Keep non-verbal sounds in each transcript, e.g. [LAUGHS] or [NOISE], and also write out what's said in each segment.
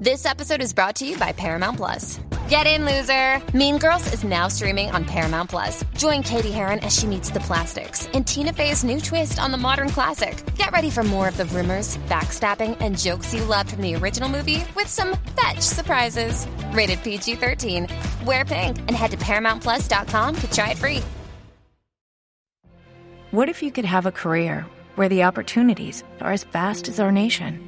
This episode is brought to you by Paramount Plus. Get in, loser! Mean Girls is now streaming on Paramount Plus. Join Katie Heron as she meets the plastics in Tina Fey's new twist on the modern classic. Get ready for more of the rumors, backstabbing, and jokes you loved from the original movie with some fetch surprises. Rated PG 13. Wear pink and head to ParamountPlus.com to try it free. What if you could have a career where the opportunities are as vast as our nation,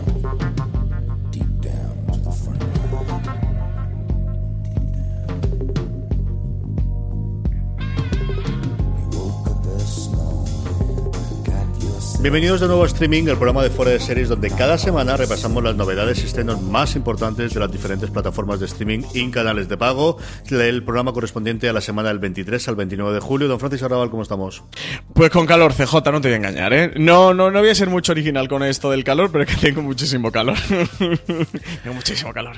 Bienvenidos de nuevo a Streaming, el programa de Fuera de Series, donde cada semana repasamos las novedades y estrenos más importantes de las diferentes plataformas de streaming y canales de pago. El programa correspondiente a la semana del 23 al 29 de julio. Don Francisco Arrabal, ¿cómo estamos? Pues con calor, CJ, no te voy a engañar, ¿eh? No, no, no voy a ser mucho original con esto del calor, pero es que tengo muchísimo calor. [LAUGHS] tengo muchísimo calor.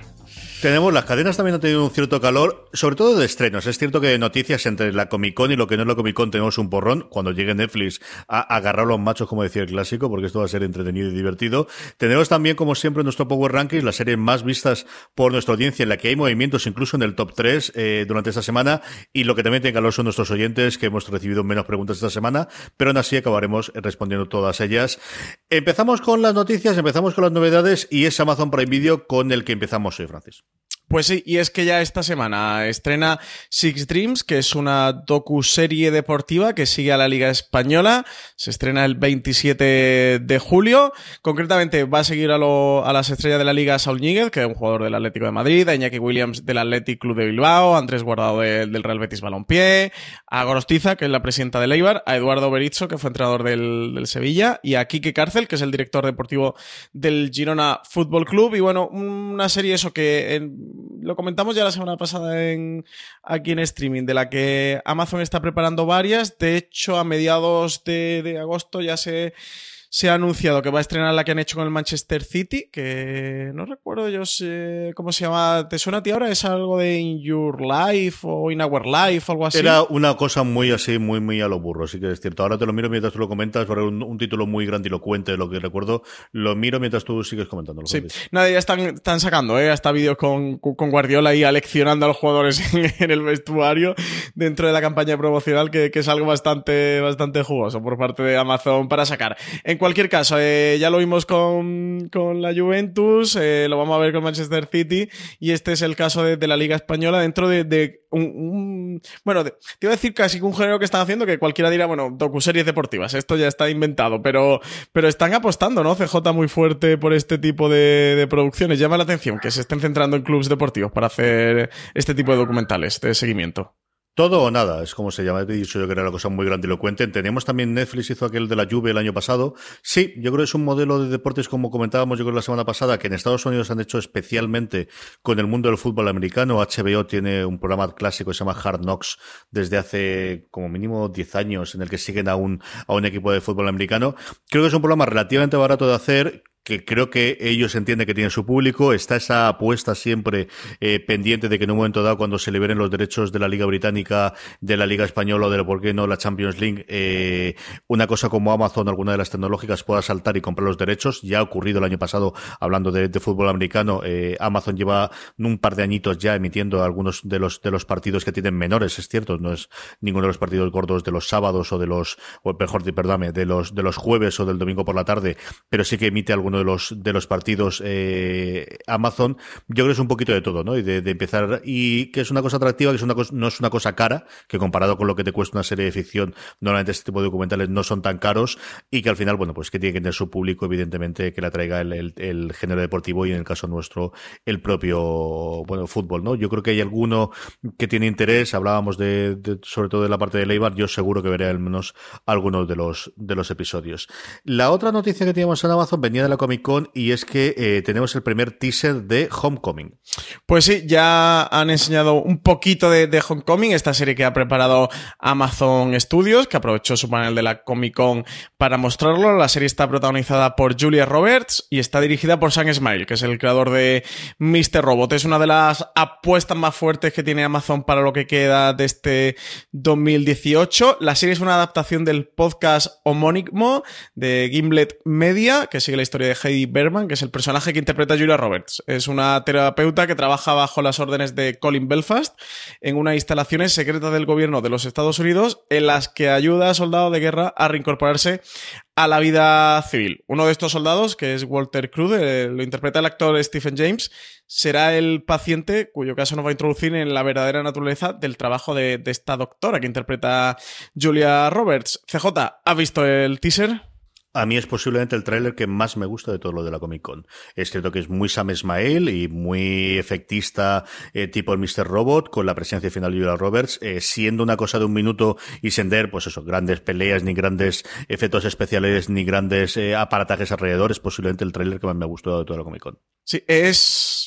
Tenemos, las cadenas también han tenido un cierto calor, sobre todo de estrenos. Es cierto que de noticias entre la Comic Con y lo que no es la Comic Con tenemos un porrón. Cuando llegue Netflix a agarrar a los machos, como decía el clásico, porque esto va a ser entretenido y divertido. Tenemos también, como siempre, nuestro Power Rankings, las series más vistas por nuestra audiencia, en la que hay movimientos incluso en el top 3 eh, durante esta semana. Y lo que también tiene calor son nuestros oyentes, que hemos recibido menos preguntas esta semana, pero aún así acabaremos respondiendo todas ellas. Empezamos con las noticias, empezamos con las novedades y es Amazon Prime Video con el que empezamos hoy, Francis. Pues sí, y es que ya esta semana estrena Six Dreams, que es una docu-serie deportiva que sigue a la Liga Española. Se estrena el 27 de julio. Concretamente va a seguir a, las estrellas de la Liga Saul Níguez, que es un jugador del Atlético de Madrid, a Iñaki Williams del Athletic Club de Bilbao, a Andrés Guardado del Real Betis Balompié, a Gorostiza, que es la presidenta de Eibar, a Eduardo Berizzo, que fue entrenador del, del Sevilla, y a Quique Cárcel, que es el director deportivo del Girona Fútbol Club. Y bueno, una serie eso que... En, lo comentamos ya la semana pasada en, aquí en streaming, de la que Amazon está preparando varias. De hecho, a mediados de, de agosto ya se se ha anunciado que va a estrenar la que han hecho con el Manchester City, que no recuerdo yo sé cómo se llama. ¿Te suena a ti ahora? ¿Es algo de In Your Life o In Our Life o algo así? Era una cosa muy así, muy, muy a lo burro, sí que es cierto. Ahora te lo miro mientras tú lo comentas, por un, un título muy grandilocuente de lo que recuerdo. Lo miro mientras tú sigues comentando. Sí, nada, ya están, están sacando, ¿eh? Hasta vídeos con, con Guardiola y aleccionando a los jugadores [LAUGHS] en, el vestuario dentro de la campaña promocional, que, que, es algo bastante, bastante jugoso por parte de Amazon para sacar. En cualquier caso, eh, ya lo vimos con, con la Juventus, eh, lo vamos a ver con Manchester City, y este es el caso de, de la Liga Española dentro de, de un, un, Bueno, te iba a decir casi que un género que están haciendo que cualquiera dirá, bueno, docuseries deportivas, esto ya está inventado, pero, pero están apostando, ¿no? CJ muy fuerte por este tipo de, de producciones. Llama la atención que se estén centrando en clubes deportivos para hacer este tipo de documentales de seguimiento. Todo o nada, es como se llama. He dicho yo que era una cosa muy grandilocuente. Teníamos también Netflix hizo aquel de la lluvia el año pasado. Sí, yo creo que es un modelo de deportes como comentábamos yo creo la semana pasada, que en Estados Unidos han hecho especialmente con el mundo del fútbol americano. HBO tiene un programa clásico que se llama Hard Knocks desde hace como mínimo 10 años en el que siguen a un, a un equipo de fútbol americano. Creo que es un programa relativamente barato de hacer que creo que ellos entienden que tienen su público, está esa apuesta siempre eh, pendiente de que en un momento dado, cuando se liberen los derechos de la Liga Británica, de la Liga Española o de, ¿por qué no?, la Champions League, eh, una cosa como Amazon, alguna de las tecnológicas, pueda saltar y comprar los derechos. Ya ha ocurrido el año pasado, hablando de, fútbol americano, eh, Amazon lleva un par de añitos ya emitiendo algunos de los, de los partidos que tienen menores, es cierto, no es ninguno de los partidos gordos de los sábados o de los, o mejor, perdóname, de los, de los jueves o del domingo por la tarde, pero sí que emite algunos de los, de los partidos eh, Amazon, yo creo que es un poquito de todo, ¿no? Y de, empezar, y que es una cosa atractiva, que es una cosa, no es una cosa cara, que comparado con lo que te cuesta una serie de ficción, normalmente este tipo de documentales no son tan caros, y que al final, bueno, pues que tiene que tener su público, evidentemente, que la traiga el, el, género deportivo y en el caso nuestro, el propio, bueno, fútbol, ¿no? Yo creo que hay alguno que tiene interés, hablábamos de, sobre todo de la parte de Leibar, yo seguro que veré al menos algunos de los, de los episodios. La otra noticia que teníamos en Amazon venía de la Comic Con y es que eh, tenemos el primer teaser de Homecoming. Pues sí, ya han enseñado un poquito de, de Homecoming, esta serie que ha preparado Amazon Studios, que aprovechó su panel de la Comic Con para mostrarlo. La serie está protagonizada por Julia Roberts y está dirigida por Sam Smile, que es el creador de Mr. Robot. Es una de las apuestas más fuertes que tiene Amazon para lo que queda de este 2018. La serie es una adaptación del podcast homónimo de Gimlet Media, que sigue la historia de Heidi Berman, que es el personaje que interpreta Julia Roberts. Es una terapeuta que trabaja bajo las órdenes de Colin Belfast en unas instalaciones secretas del gobierno de los Estados Unidos en las que ayuda a soldados de guerra a reincorporarse a la vida civil. Uno de estos soldados, que es Walter Crude, lo interpreta el actor Stephen James, será el paciente cuyo caso nos va a introducir en la verdadera naturaleza del trabajo de, de esta doctora que interpreta Julia Roberts. CJ, ¿ha visto el teaser? A mí es posiblemente el tráiler que más me gusta de todo lo de la Comic Con. Es cierto que es muy Sam Ismail y muy efectista, eh, tipo el Mr. Robot, con la presencia final de Julia Roberts, eh, siendo una cosa de un minuto y sender, pues eso, grandes peleas, ni grandes efectos especiales, ni grandes eh, aparatajes alrededor. Es posiblemente el tráiler que más me ha gustado de toda la Comic Con. Sí, es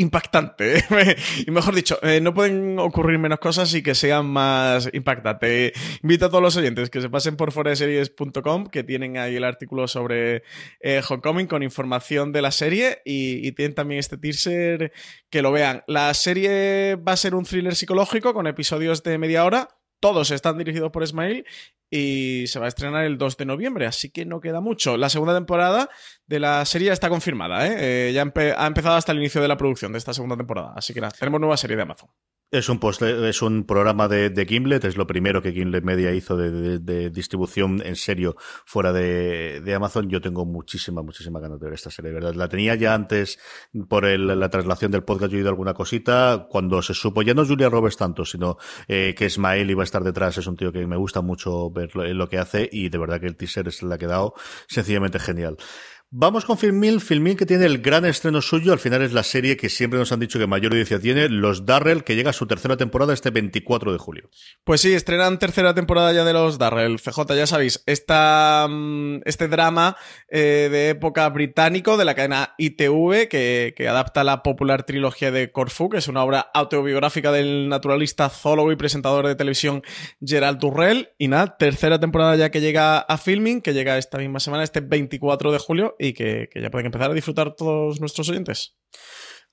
impactante. [LAUGHS] y mejor dicho, eh, no pueden ocurrir menos cosas y que sean más impactantes. Invito a todos los oyentes que se pasen por foreseries.com, que tienen ahí el artículo sobre eh, Homecoming con información de la serie y, tienen también este teaser que lo vean. La serie va a ser un thriller psicológico con episodios de media hora. Todos están dirigidos por Ismail y se va a estrenar el 2 de noviembre, así que no queda mucho. La segunda temporada de la serie está confirmada, ¿eh? eh ya ha empezado hasta el inicio de la producción de esta segunda temporada, así que nada, tenemos nueva serie de Amazon. Es un, post, es un programa de, de, Gimlet, es lo primero que Gimlet Media hizo de, de, distribución en serio fuera de, Amazon. Yo tengo muchísima, muchísima ganas de ver esta serie, ¿verdad? La tenía ya antes por el, la traslación del podcast, yo he oído alguna cosita. Cuando se supo, ya no Julia Roberts tanto, sino eh, que Ismael iba a estar detrás, es un tío que me gusta mucho ver lo, que hace y de verdad que el teaser es le ha quedado sencillamente genial. Vamos con Filmil, Filmil que tiene el gran estreno suyo, al final es la serie que siempre nos han dicho que mayor audiencia tiene, Los Darrell, que llega a su tercera temporada este 24 de julio. Pues sí, estrenan tercera temporada ya de Los Darrell, CJ, ya sabéis, esta, mm, este drama eh, de época británico de la cadena ITV, que, que, adapta la popular trilogía de Corfu, que es una obra autobiográfica del naturalista, zoólogo y presentador de televisión Gerald Durrell, y nada, tercera temporada ya que llega a Filming, que llega esta misma semana, este 24 de julio, y que, que ya pueden empezar a disfrutar todos nuestros oyentes.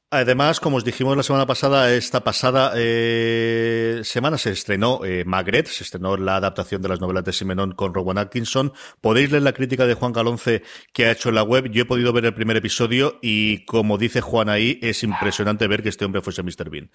Además, como os dijimos la semana pasada, esta pasada eh, semana se estrenó eh, Magret, se estrenó la adaptación de las novelas de Simenon con Rowan Atkinson. Podéis leer la crítica de Juan Galonce que ha hecho en la web. Yo he podido ver el primer episodio y, como dice Juan ahí, es impresionante ver que este hombre fuese Mr. Bean.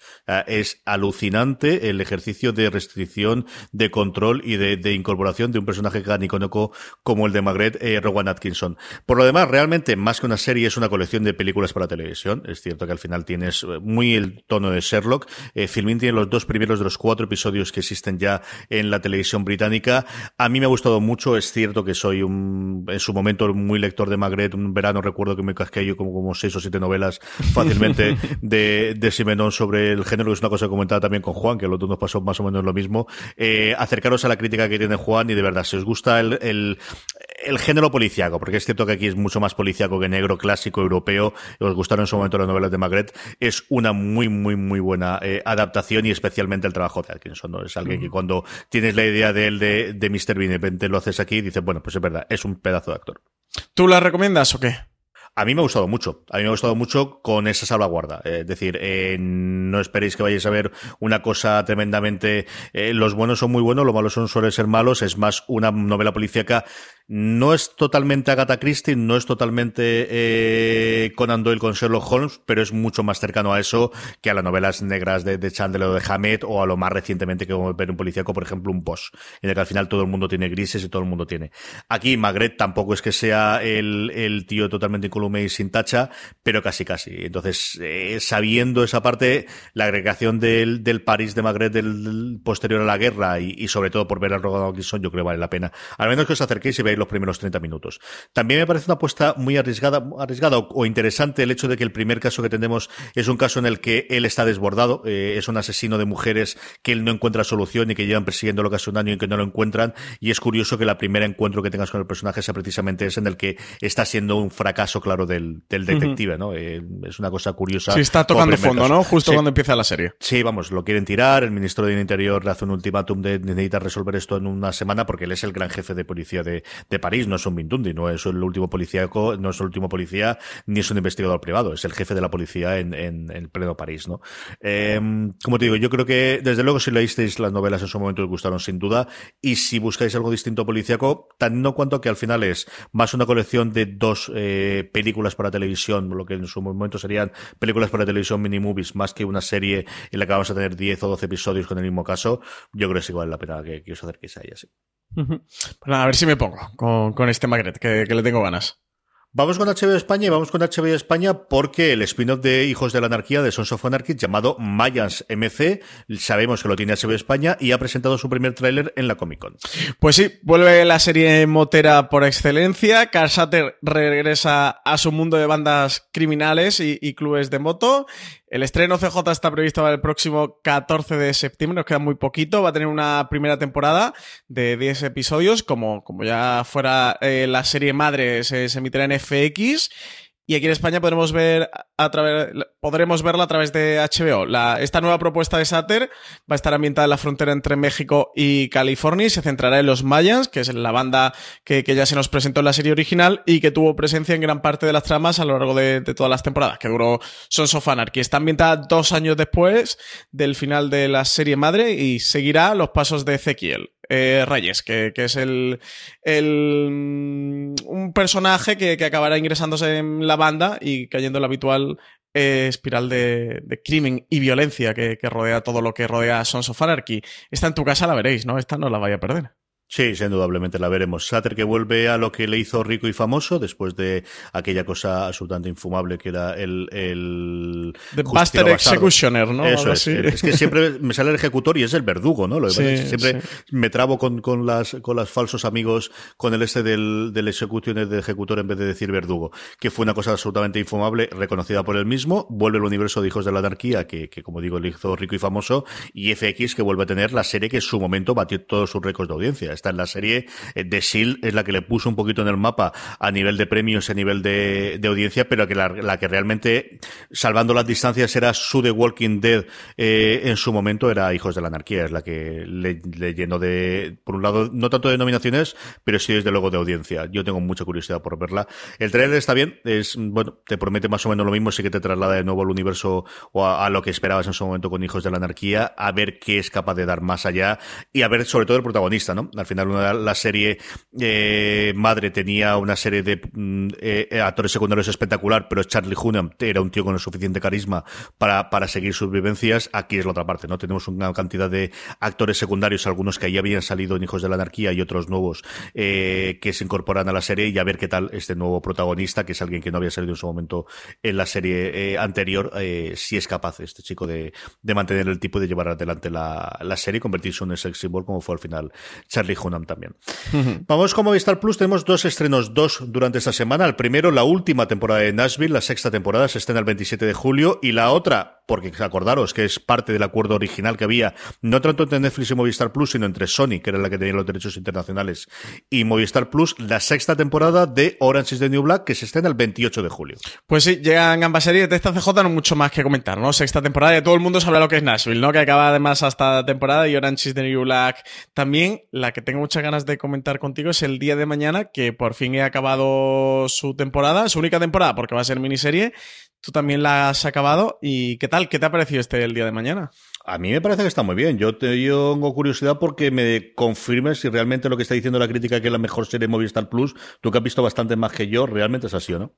Es alucinante el ejercicio de restricción, de control y de, incorporación de un personaje canicónico como el de Magret, eh, Rowan Atkinson. Por lo demás, realmente, más que una serie, es una colección de películas para televisión. Es cierto que al final tienes eh, muy el tono de Sherlock. Eh, Filmin tiene los dos primeros de los cuatro episodios que existen ya en la televisión británica. A mí me ha gustado mucho. Es cierto que soy un, en su momento muy lector de Magret. Un verano recuerdo que me casqué yo como, como seis o siete novelas fácilmente [LAUGHS] de, de Simenon sobre el género, que es una cosa que comentaba también con Juan, que los dos nos pasó más o menos lo mismo. Eh, acercaros a la crítica que tiene Juan y de verdad, si os gusta el, el, el género policiaco, porque es cierto que aquí es mucho más policiaco que negro clásico europeo, os gustaron en su momento las novelas de Magret, es una muy, muy, muy buena eh, adaptación y especialmente el trabajo de Atkinson, ¿no? Es alguien que cuando tienes la idea de él de, de Mr. Bean y de repente lo haces aquí, dices, bueno, pues es verdad, es un pedazo de actor. ¿Tú la recomiendas o qué? A mí me ha gustado mucho. A mí me ha gustado mucho con esa salvaguarda. Eh, es decir, eh, no esperéis que vayáis a ver una cosa tremendamente. Eh, los buenos son muy buenos, los malos son suelen ser malos. Es más una novela policíaca No es totalmente Agatha Christie, no es totalmente eh, Conan Doyle con Sherlock Holmes, pero es mucho más cercano a eso que a las novelas negras de, Chandler o de Hammett o a lo más recientemente que ver un policíaco, por ejemplo, un Post, en el que al final todo el mundo tiene grises y todo el mundo tiene. Aquí Magret tampoco es que sea el, tío totalmente incolume y sin tacha, pero casi casi. Entonces, eh, sabiendo esa parte, la agregación del, París de Magret del, posterior a la guerra y, sobre todo por ver al Rogan Gibson, yo creo que vale la pena. Al menos que os acerquéis y veáis los primeros 30 minutos. También me parece una apuesta muy arriesgada, arriesgada o, o interesante el hecho de que el primer caso que tenemos es un caso en el que él está desbordado, eh, es un asesino de mujeres que él no encuentra solución y que llevan persiguiéndolo casi un año y que no lo encuentran. Y es curioso que la primera encuentro que tengas con el personaje sea precisamente ese en el que está siendo un fracaso claro del, del detective, ¿no? Eh, es una cosa curiosa. Sí, está tocando fondo, caso. ¿no? Justo Sí. cuando empieza la serie. Sí, vamos, lo quieren tirar. El ministro del Interior le hace un ultimátum de necesita resolver esto en una semana porque él es el gran jefe de policía de, de París, no es un Mindundi, no es el último policíaco, no es el último policía, ni es un investigador privado, es el jefe de la policía en, en, en pleno París, ¿no? Eh, como te digo, yo creo que desde luego si leísteis las novelas en su momento os gustaron sin duda, y si buscáis algo distinto policíaco, tan no cuanto que al final es más una colección de dos eh, películas para televisión, lo que en su momento serían películas para televisión mini movies, más que una serie en la que vamos a tener 10 o 12 episodios con el mismo caso, yo creo que sí vale la pena que, que os acerquéis a ella, sí. Pues a ver si me pongo con, con este Magret, que, que le tengo ganas. Vamos con HBO España y vamos con HBO España porque el spin-off de Hijos de la Anarquía de Sons of Anarchy llamado Mayans MC, sabemos que lo tiene HBO España y ha presentado su primer tráiler en la Comic Con. Pues sí, vuelve la serie motera por excelencia. Carl Sutter regresa a su mundo de bandas criminales y, y clubes de moto. El estreno CJ está previsto para el próximo 14 de septiembre, nos queda muy poquito. Va a tener una primera temporada de 10 episodios, como, como ya fuera eh, la serie madre, se, se emitirá en FX. Y aquí en España podremos ver a través, podremos verla a través de HBO. Esta nueva propuesta de Sater va a estar ambientada en la frontera entre México y California y se centrará en los Mayans, que es la banda que, ya se nos presentó en la serie original y que tuvo presencia en gran parte de las tramas a lo largo de, de todas las temporadas, que duró Sons of Anarchy. Está ambientada dos años después del final de la serie madre y seguirá los pasos de Ezequiel. Eh, Reyes, que, es el, el, un personaje que, que, acabará ingresándose en la banda y cayendo en la habitual eh, espiral de, crimen y violencia que, que, rodea todo lo que rodea Sons of Anarchy. Esta en tu casa la veréis, ¿no? Esta no la vaya a perder. Sí, sí, indudablemente la veremos. Sater que vuelve a lo que le hizo rico y famoso después de aquella cosa absolutamente infumable que era el... el The Buster Executioner, ¿no? Eso es. Es que siempre me sale el ejecutor y es el verdugo, ¿no? Lo sí, que siempre sí. me trabo con, con, las, con las falsos amigos con el este del, del Executioner de ejecutor en vez de decir verdugo, que fue una cosa absolutamente infumable, reconocida por él mismo. Vuelve el universo de Hijos de la Anarquía, que, que como digo, le hizo rico y famoso, y FX que vuelve a tener la serie que en su momento batió todos sus récords de audiencia está en la serie de Shield, es la que le puso un poquito en el mapa a nivel de premios, a nivel de, audiencia, pero que la, que realmente, salvando las distancias, era su The Walking Dead eh, en su momento, era Hijos de la Anarquía, es la que le, le, llenó de, por un lado, no tanto de nominaciones, pero sí desde luego de audiencia. Yo tengo mucha curiosidad por verla. El trailer está bien, es, bueno, te promete más o menos lo mismo, sí que te traslada de nuevo al universo o a lo que esperabas en su momento con Hijos de la Anarquía, a ver qué es capaz de dar más allá y a ver sobre todo el protagonista, ¿no? Al final una la serie eh, madre tenía una serie de mm, eh, actores secundarios espectacular, pero Charlie Hunnam era un tío con el suficiente carisma para, para seguir sus vivencias. Aquí es la otra parte, ¿no? Tenemos una cantidad de actores secundarios, algunos que ya habían salido en Hijos de la Anarquía y otros nuevos eh, que se incorporan a la serie y a ver qué tal este nuevo protagonista, que es alguien que no había salido en su momento en la serie anterior, si es capaz este chico de, de, mantener el tipo de llevar adelante la, la serie y convertirse en un sex symbol como fue al final Charlie Hunnam también. Uh -huh. Vamos con Movistar Plus, tenemos dos estrenos, dos durante esta semana. El primero, la última temporada de Nashville, la sexta temporada, se estrena el 27 de julio. Y la otra, porque acordaros que es parte del acuerdo original que había, no tanto entre Netflix y Movistar Plus, sino entre Sony, que era la que tenía los derechos internacionales, y Movistar Plus, la sexta temporada de Orange is the New Black, que se estrena el 28 de julio. Pues sí, llegan ambas series de esta CJ, no mucho más que comentar, ¿no? Sexta temporada, y todo el mundo sabe lo que es Nashville, ¿no? Que acaba además hasta temporada y Orange is the New Black también. La que tengo muchas ganas de comentar contigo es el día de mañana, que por fin he acabado su temporada, su única temporada, porque va a ser miniserie, tú también la has acabado. ¿Y qué tal? ¿Qué te ha parecido este el día de mañana? A mí me parece que está muy bien. Yo tengo curiosidad porque me confirmes si realmente lo que está diciendo la crítica que es la mejor serie de Movistar Plus, tú que has visto bastante más que yo, realmente es así o no.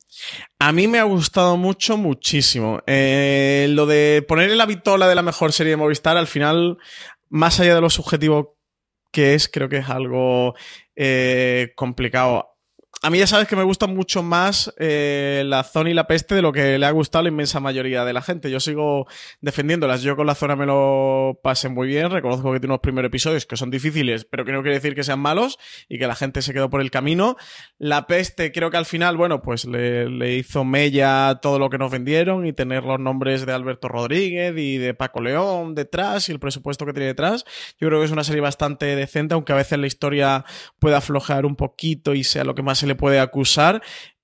A mí me ha gustado mucho, muchísimo. Eh, lo de poner en la vitola de la mejor serie de Movistar, al final, más allá de lo subjetivo que es, creo que es algo eh, complicado a mí ya sabes que me gusta mucho más eh, la zona y la peste de lo que le ha gustado a la inmensa mayoría de la gente. Yo sigo defendiéndolas. Yo con la zona me lo pasé muy bien. Reconozco que tiene unos primeros episodios que son difíciles, pero que no quiere decir que sean malos y que la gente se quedó por el camino. La peste creo que al final, bueno, pues le, le hizo mella todo lo que nos vendieron y tener los nombres de Alberto Rodríguez y de Paco León detrás y el presupuesto que tiene detrás. Yo creo que es una serie bastante decente, aunque a veces la historia pueda aflojar un poquito y sea lo que más se le puede acusar.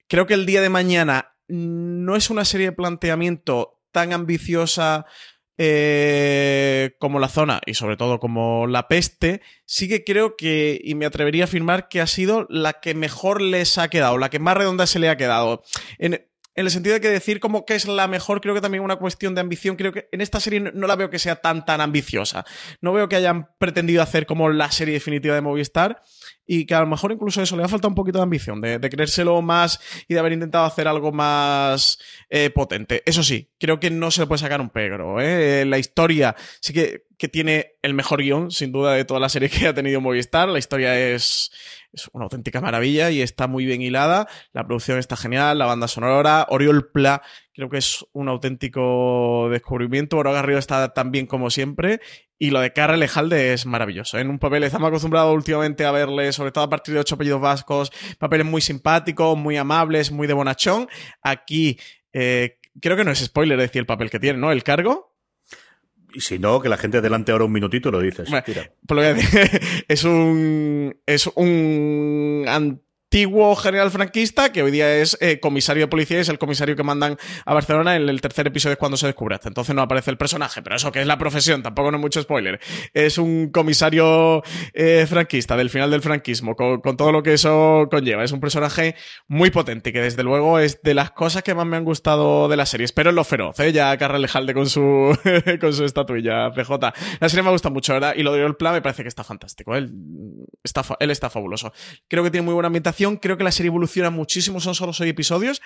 Creo que el día de mañana no es una serie de planteamiento tan ambiciosa eh, como la zona y sobre todo como la peste, sí que creo que, y me atrevería a afirmar que ha sido la que mejor les ha quedado, la que más redonda se le ha quedado. En, el sentido de que decir como que es la mejor, creo que también una cuestión de ambición. Creo que en esta serie no, la veo que sea tan, tan ambiciosa. No veo que hayan pretendido hacer como la serie definitiva de Movistar y que a lo mejor incluso eso le ha faltado un poquito de ambición, de, creérselo más y de haber intentado hacer algo más eh, potente. Eso sí, creo que no se le puede sacar un pegro. ¿eh? La historia sí que, que tiene el mejor guion, sin duda, de toda la serie que ha tenido Movistar. La historia es una auténtica maravilla y está muy bien hilada. La producción está genial, la banda sonora, Oriol Pla, creo que es un auténtico descubrimiento. Oro Garrido está tan bien como siempre. Y lo de Carra Lejalde es maravilloso. En un papel estamos acostumbrados últimamente a verle, sobre todo a partir de ocho apellidos vascos, papeles muy simpáticos, muy amables, muy de bonachón. Aquí, eh, creo que no es spoiler decir el papel que tiene, ¿no? El cargo. Y si no, que la gente adelante ahora un minutito y lo dices. Pues [LAUGHS] es un. Es un antiguo general franquista que hoy día es eh, comisario de policía y es el comisario que mandan a Barcelona. En el tercer episodio es cuando se descubre. Hasta entonces no aparece el personaje, pero eso que es la profesión, tampoco no es mucho spoiler. Es un comisario eh, franquista del final del franquismo, con, todo lo que eso conlleva. Es un personaje muy potente que desde luego es de las cosas que más me han gustado de la serie. Espero en lo feroz, ¿eh? ya Carral Lejalde con su, [LAUGHS] con su estatuilla, PJ. La serie me gusta mucho, ¿verdad? Y lo de Plan me parece que está fantástico. Él está, él está fabuloso. Creo que tiene muy buena ambientación creo que la serie evoluciona muchísimo, son solo seis episodios.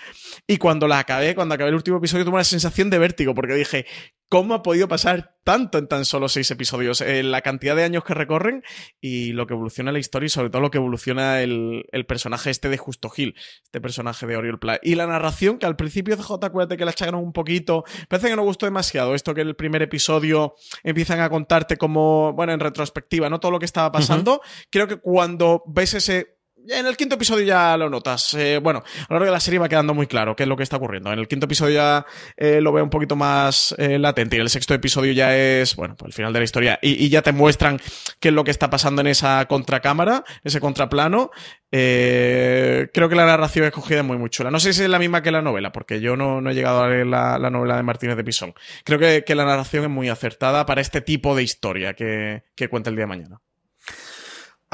Y cuando la acabé, cuando acabé el último episodio, tuve una sensación de vértigo, porque dije, ¿cómo ha podido pasar tanto en tan solo seis episodios? Eh, la cantidad de años que recorren y lo que evoluciona la historia y sobre todo lo que evoluciona el, personaje este de Justo Gil, este personaje de Oriol Play. Y la narración, que al principio CJ, acuérdate que la echaron un poquito, parece que no gustó demasiado. Esto que en el primer episodio empiezan a contarte como, bueno, en retrospectiva, ¿no? Todo lo que estaba pasando. Creo que cuando ves ese en el quinto episodio ya lo notas. Eh, bueno, a lo largo de la serie va quedando muy claro qué es lo que está ocurriendo. En el quinto episodio ya eh, lo veo un poquito más eh, latente y el sexto episodio ya es, bueno, pues el final de la historia y, ya te muestran qué es lo que está pasando en esa contracámara, ese contraplano. creo que la narración escogida es muy, muy chula. No sé si es la misma que la novela, porque yo no, he llegado a leer la, novela de Martínez de Pisón. Creo que, la narración es muy acertada para este tipo de historia que cuenta el día de mañana.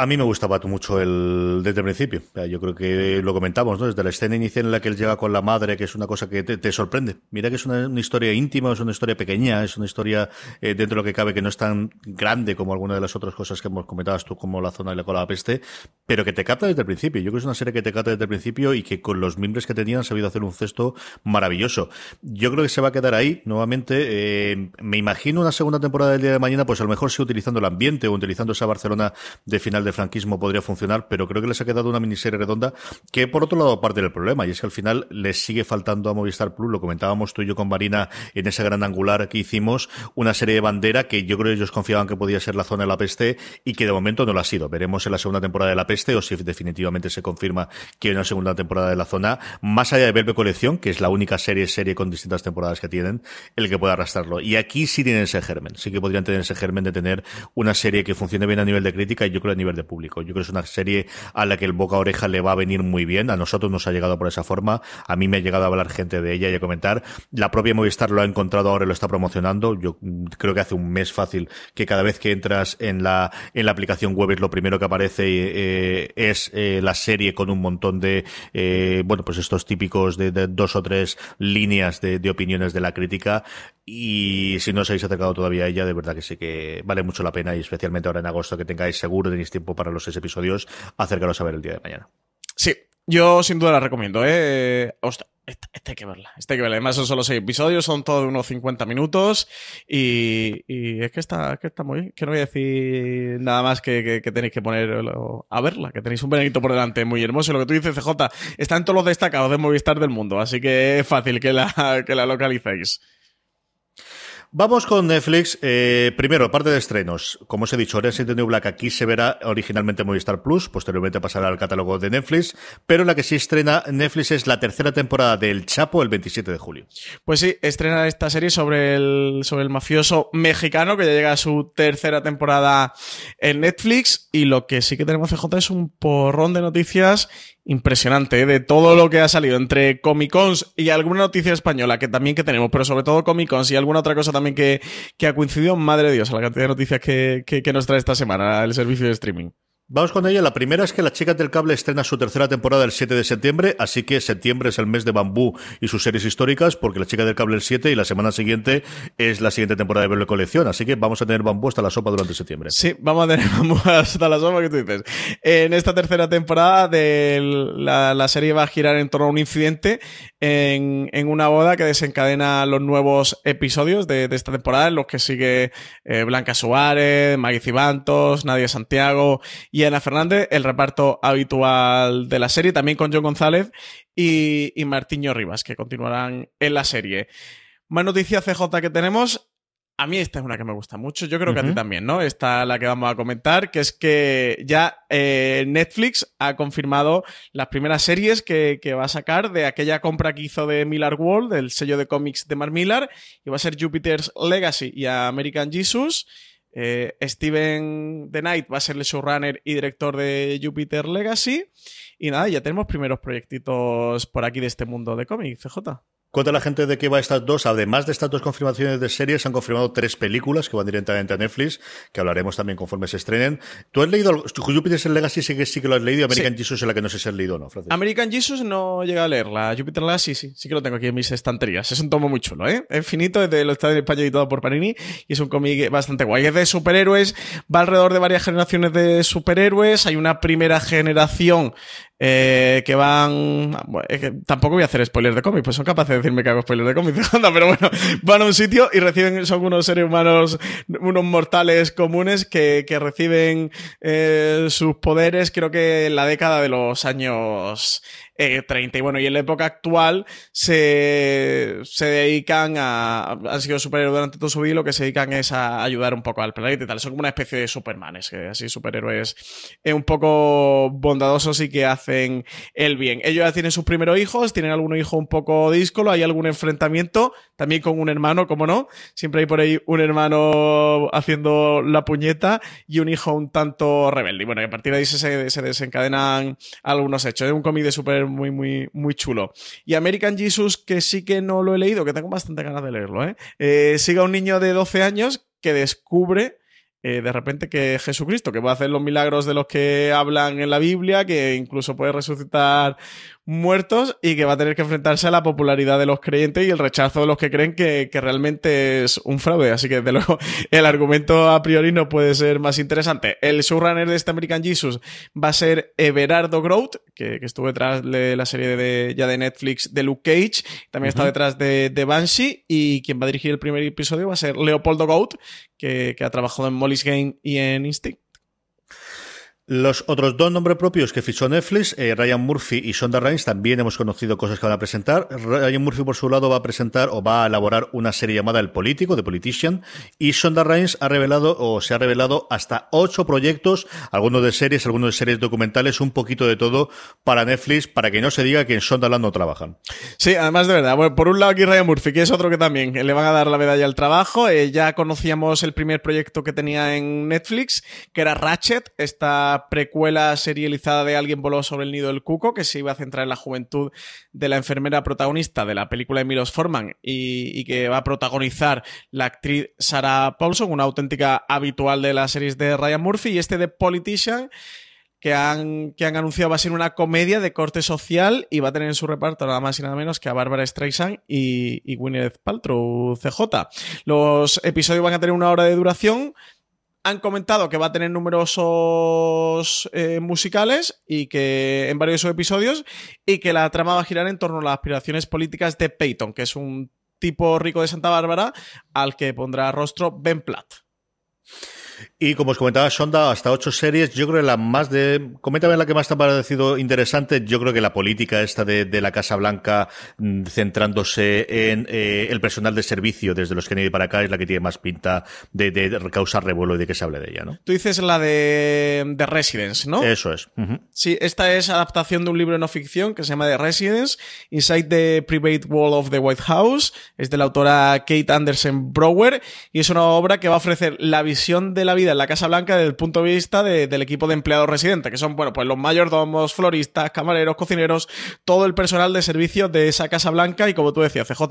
A mí me gustaba mucho el desde el principio. Yo creo que lo comentamos, ¿no? Desde la escena inicial en la que él llega con la madre, que es una cosa que te, sorprende. Mira que es una, historia íntima, es una historia pequeña, es una historia eh, dentro de lo que cabe que no es tan grande como alguna de las otras cosas que hemos comentado tú, como la zona de la cola peste, pero que te capta desde el principio. Yo creo que es una serie que te capta desde el principio y que con los miembros que tenían han sabido hacer un cesto maravilloso. Yo creo que se va a quedar ahí, nuevamente. Eh, me imagino una segunda temporada del día de mañana, pues a lo mejor sí utilizando el ambiente o utilizando esa Barcelona de final de franquismo podría funcionar, pero creo que les ha quedado una miniserie redonda que, por otro lado, parte del problema, y es que al final les sigue faltando a Movistar Plus, lo comentábamos tú y yo con Marina en ese gran angular que hicimos, una serie de bandera que yo creo que ellos confiaban que podía ser la zona de la peste y que de momento no lo ha sido. Veremos en la segunda temporada de la peste o si definitivamente se confirma que hay una segunda temporada de la zona, más allá de Belve Colección, que es la única serie serie con distintas temporadas que tienen, el que pueda arrastrarlo. Y aquí sí tienen ese germen, sí que podrían tener ese germen de tener una serie que funcione bien a nivel de crítica y yo creo a nivel de de público. Yo creo que es una serie a la que el boca a oreja le va a venir muy bien. A nosotros nos ha llegado por esa forma. A mí me ha llegado a hablar gente de ella y a comentar. La propia Movistar lo ha encontrado ahora y lo está promocionando. Yo creo que hace un mes fácil que cada vez que entras en la, en la aplicación web lo primero que aparece eh, es eh, la serie con un montón de, eh, bueno, pues estos típicos de, dos o tres líneas de, de opiniones de la crítica. Y si no os habéis acercado todavía a ella, de verdad que sí que vale mucho la pena y especialmente ahora en agosto que tengáis seguro, tenéis tiempo para los seis episodios, acercaros a ver el día de mañana. Sí, yo sin duda la recomiendo, ¿eh? Ostras, esta, hay que verla. Esta hay que verla. Además son solo seis episodios, son todos de unos 50 minutos y, y, es que está, que está muy bien. Que no voy a decir nada más que, que, tenéis que poner a verla, que tenéis un veranito por delante muy hermoso. Lo que tú dices, CJ, está en todos los destacados de Movistar del mundo, así que es fácil que la, que la localicéis. Vamos con Netflix. Eh, primero, parte de estrenos. Como os he dicho, Orange is New Black aquí se verá originalmente en Movistar Plus, posteriormente pasará al catálogo de Netflix, pero la que sí estrena Netflix es la tercera temporada del Chapo el 27 de julio. Pues sí, estrena esta serie sobre el, sobre el mafioso mexicano que ya llega a su tercera temporada en Netflix y lo que sí que tenemos CJ es un porrón de noticias impresionante ¿eh? de todo lo que ha salido entre Comic Cons y alguna noticia española que también que tenemos, pero sobre todo Comic Cons y alguna otra cosa también que, que ha coincidido, madre de Dios, a la cantidad de noticias que, que, que nos trae esta semana el servicio de streaming. Vamos con ella. La primera es que Las Chicas del Cable estrena su tercera temporada el 7 de septiembre, así que septiembre es el mes de Bambú y sus series históricas, porque La Chica del Cable el 7 y la semana siguiente es la siguiente temporada de Verle Colección, así que vamos a tener Bambú hasta la sopa durante septiembre. Sí, vamos a tener [LAUGHS] Bambú hasta la sopa que tú dices. En esta tercera temporada de la serie va a girar en torno a un incidente en, en, una boda que desencadena los nuevos episodios de, de esta temporada, en los que sigue eh, Blanca Suárez, Maggie Cibantos, Nadia Santiago y Ana Fernández, el reparto habitual de la serie, también con John González y, y Martiño Rivas, que continuarán en la serie. Más noticias CJ que tenemos. A mí esta es una que me gusta mucho, yo creo que a ti también, ¿no? Esta la que vamos a comentar, que es que ya eh, Netflix ha confirmado las primeras series que, que, va a sacar de aquella compra que hizo de Miller World, del sello de cómics de Mark Millar, y va a ser Jupiter's Legacy y American Jesus. Eh, Steven The Knight va a ser el showrunner y director de Jupiter Legacy. Y nada, ya tenemos primeros proyectitos por aquí de este mundo de cómics, CJ. Cuenta la gente de qué va estas dos. Además de estas dos confirmaciones de series, han confirmado tres películas que van directamente a Netflix, que hablaremos también conforme se estrenen. ¿Tú has leído Jupiter's Legacy? Sí que, sí que lo has leído. American Jesus es la que no sé si has leído o no, Francis. American Jesus no llega a leerla. Jupiter Legacy sí, sí que lo tengo aquí en mis estanterías. Es un tomo muy chulo, ¿eh? Es finito, de lo está en España editado por Panini y es un cómic bastante guay. Es de superhéroes, va alrededor de varias generaciones de superhéroes. Hay una primera generación eh, que van. Tampoco voy a hacer spoilers de cómics, pues son capaces de decirme que hago spoilers de cómics, [LAUGHS] pero bueno, van a un sitio y reciben, son unos seres humanos, unos mortales comunes que, que reciben eh, sus poderes, creo que en la década de los años 30. Y bueno, y en la época actual se, se dedican a. Han sido superhéroes durante todo su vida y lo que se dedican es a ayudar un poco al planeta y tal. Son como una especie de supermanes, que así superhéroes eh, un poco bondadosos y que hacen el bien. Ellos ya tienen sus primeros hijos, tienen algún hijo un poco díscolo, hay algún enfrentamiento, también con un hermano, como no. Siempre hay por ahí un hermano haciendo la puñeta y un hijo un tanto rebelde. Y bueno, y a partir de ahí se, se desencadenan algunos hechos. Es un cómic de super muy, muy, muy chulo. Y American Jesus, que sí que no lo he leído, que tengo bastante ganas de leerlo, ¿eh? eh sigue un niño de 12 años que descubre eh, de repente que Jesucristo, que va a hacer los milagros de los que hablan en la Biblia, que incluso puede resucitar muertos y que va a tener que enfrentarse a la popularidad de los creyentes y el rechazo de los que creen que, que realmente es un fraude. Así que, de luego, [LAUGHS] el argumento a priori no puede ser más interesante. El showrunner de este American Jesus va a ser Everardo Grout, que, que estuvo detrás de la serie de, ya de Netflix de Luke Cage, también está detrás de, de, Banshee, y quien va a dirigir el primer episodio va a ser Leopoldo Goat, que, que ha trabajado en Molly's Game y en Instinct. Los otros dos nombres propios que fichó Netflix, eh, Ryan Murphy y Shonda Rhimes, también hemos conocido cosas que van a presentar. Ryan Murphy, por su lado, va a presentar o va a elaborar una serie llamada El Político, The Politician, y Shonda Rhimes ha revelado o se ha revelado hasta ocho proyectos, algunos de series, algunos de series documentales, un poquito de todo para Netflix, para que no se diga que en Shondaland no trabajan. Sí, además de verdad. Bueno, por un lado aquí Ryan Murphy, que es otro que también le van a dar la medalla al trabajo. Eh, ya conocíamos el primer proyecto que tenía en Netflix, que era Ratchet, esta precuela serializada de Alguien voló sobre el nido del cuco, que se iba a centrar en la juventud de la enfermera protagonista de la película de Milos Forman y, que va a protagonizar la actriz Sarah Paulson, una auténtica habitual de las series de Ryan Murphy, y este de Politician que han, que han anunciado va a ser una comedia de corte social y va a tener en su reparto nada más y nada menos que a Barbara Streisand y, y Gwyneth Paltrow CJ. Los episodios van a tener una hora de duración. Han comentado que va a tener numerosos eh, musicales y que en varios episodios y que la trama va a girar en torno a las aspiraciones políticas de Peyton, que es un tipo rico de Santa Bárbara al que pondrá rostro Ben Platt. Y como os comentaba Sonda, hasta ocho series. Yo creo que la más de. Coméntame la que más te ha parecido interesante. Yo creo que la política esta de, la Casa Blanca, mm, centrándose en eh, el personal de servicio desde los Kennedy para acá, es la que tiene más pinta de, causar revuelo y de que se hable de ella, ¿no? Tú dices la de, Residence, ¿no? Eso es. Sí, esta es adaptación de un libro no ficción que se llama The Residence, Inside the Private Wall of the White House. Es de la autora Kate Anderson Brower y es una obra que va a ofrecer la visión de la vida en la Casa Blanca desde el punto de vista del equipo de empleados residentes, que son, bueno, pues los mayordomos, floristas, camareros, cocineros, todo el personal de servicio de esa Casa Blanca. Y como tú decías, CJ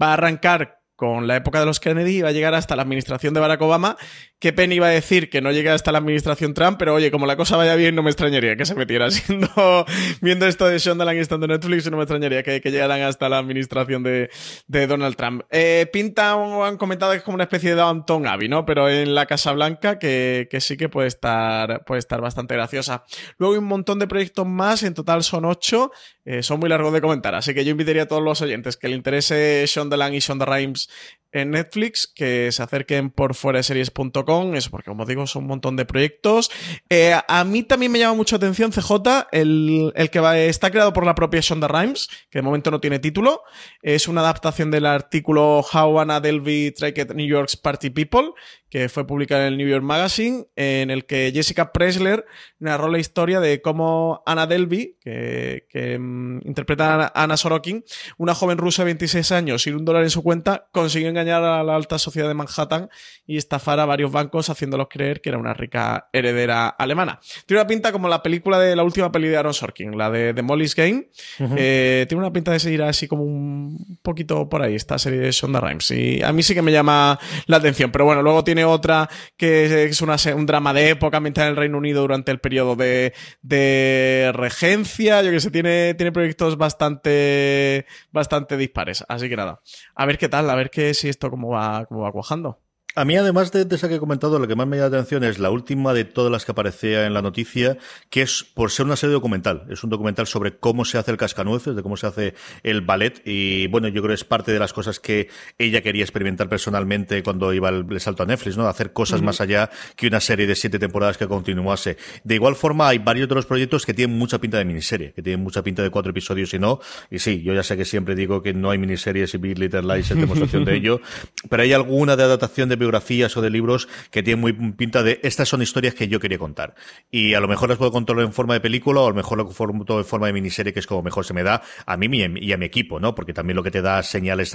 va a arrancar con la época de los Kennedy va a llegar hasta la administración de Barack Obama que Penny iba a decir que no llegue hasta la administración Trump, pero oye, como la cosa vaya bien, no me extrañaría que se metiera [LAUGHS] siendo, viendo esto de Shondaland y estando en Netflix, no me extrañaría que, llegaran hasta la administración de, Donald Trump. Eh, pinta, han comentado que es como una especie de Downton Abbey, ¿no? Pero en la Casa Blanca, que, sí que puede estar, puede estar bastante graciosa. Luego hay un montón de proyectos más, en total son ocho, eh, son muy largos de comentar, así que yo invitaría a todos los oyentes que le interese Shondaland y Shonda Rhimes en Netflix, que se acerquen por fueraseries.com, eso porque como digo son un montón de proyectos. Eh, a mí también me llama mucho atención CJ, el, el que está creado por la propia Shonda Rhimes, que de momento no tiene título, es una adaptación del artículo How Anna Delvey Tracked New York's Party People, que fue publicado en el New York Magazine, en el que Jessica Presler narró la historia de cómo Anna Delvey, que, que mm, interpreta a Anna Sorokin, una joven rusa de 26 años sin un dólar en su cuenta, consiguió engañar a la alta sociedad de Manhattan y estafar a varios bancos haciéndolos creer que era una rica heredera alemana. Tiene una pinta como la película de la última peli de Aaron Sorkin, la de, The Molly's Game. Eh, tiene una pinta de seguir así como un poquito por ahí, esta serie de Shonda Rhimes. Y a mí sí que me llama la atención, pero bueno, luego tiene otra que es una, un drama de época ambientada en el Reino Unido durante el periodo de, de regencia. Yo que sé, tiene, tiene proyectos bastante, bastante dispares. Así que nada, a ver qué tal, a ver qué si esto cómo va, cómo va cuajando. A mí, además de, esa que he comentado, lo que más me llama la atención es la última de todas las que aparecía en la noticia, que es por ser una serie documental. Es un documental sobre cómo se hace el cascanueces, de cómo se hace el ballet. Y bueno, yo creo que es parte de las cosas que ella quería experimentar personalmente cuando iba el, salto a Netflix, ¿no? Hacer cosas más allá que una serie de siete temporadas que continuase. De igual forma, hay varios de los proyectos que tienen mucha pinta de miniserie, que tienen mucha pinta de cuatro episodios y no. Y sí, yo ya sé que siempre digo que no hay miniseries y Big Little Lies es demostración de [LAUGHS] ello, pero hay alguna de adaptación de biografías o de libros que tienen muy pinta de estas son historias que yo quería contar. Y a lo mejor las puedo contar en forma de película o a lo mejor todo en forma de miniserie, que es como mejor se me da a mí y a mi equipo, ¿no? Porque también lo que te da señales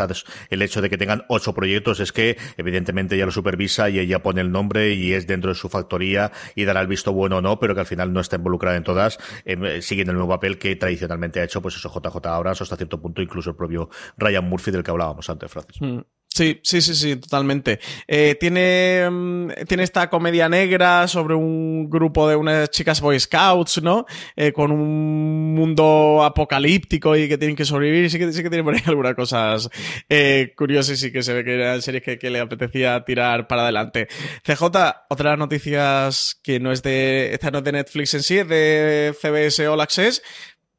el hecho de que tengan ocho proyectos es que evidentemente ella lo supervisa y ella pone el nombre y es dentro de su factoría y dará el visto bueno o no, pero que al final no está involucrada en todas, eh, siguiendo el mismo papel que tradicionalmente ha hecho pues eso JJ Abrams hasta cierto punto incluso el propio Ryan Murphy del que hablábamos antes, Francis. Mm. Sí, sí, sí, sí, totalmente. Eh, tiene, mm, tiene esta comedia negra sobre un grupo de unas chicas Boy Scouts, ¿no? Eh, con un mundo apocalíptico y que tienen que sobrevivir. Sí que, sí que tiene por ahí [LAUGHS] algunas cosas eh, curiosas y que se ve que eran series que, que, le apetecía tirar para adelante. CJ, otra de las noticias que no es de, esta no es de Netflix en sí, es de CBS All Access,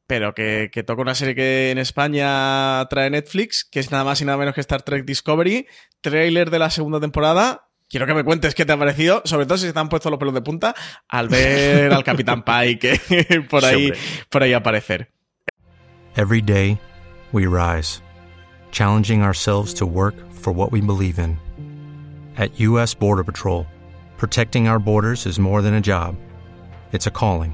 pero que, que, toca una serie que en España trae Netflix, que es nada más y nada menos que Star Trek Discovery, trailer de la segunda temporada. Quiero que me cuentes qué te ha parecido, sobre todo si se te han puesto los pelos de punta al ver al Capitán [LAUGHS] Pike por ahí, por ahí aparecer. Every day we rise, challenging ourselves to work for what we believe in. At US Border Patrol, protecting our borders is more than a job. It's a calling.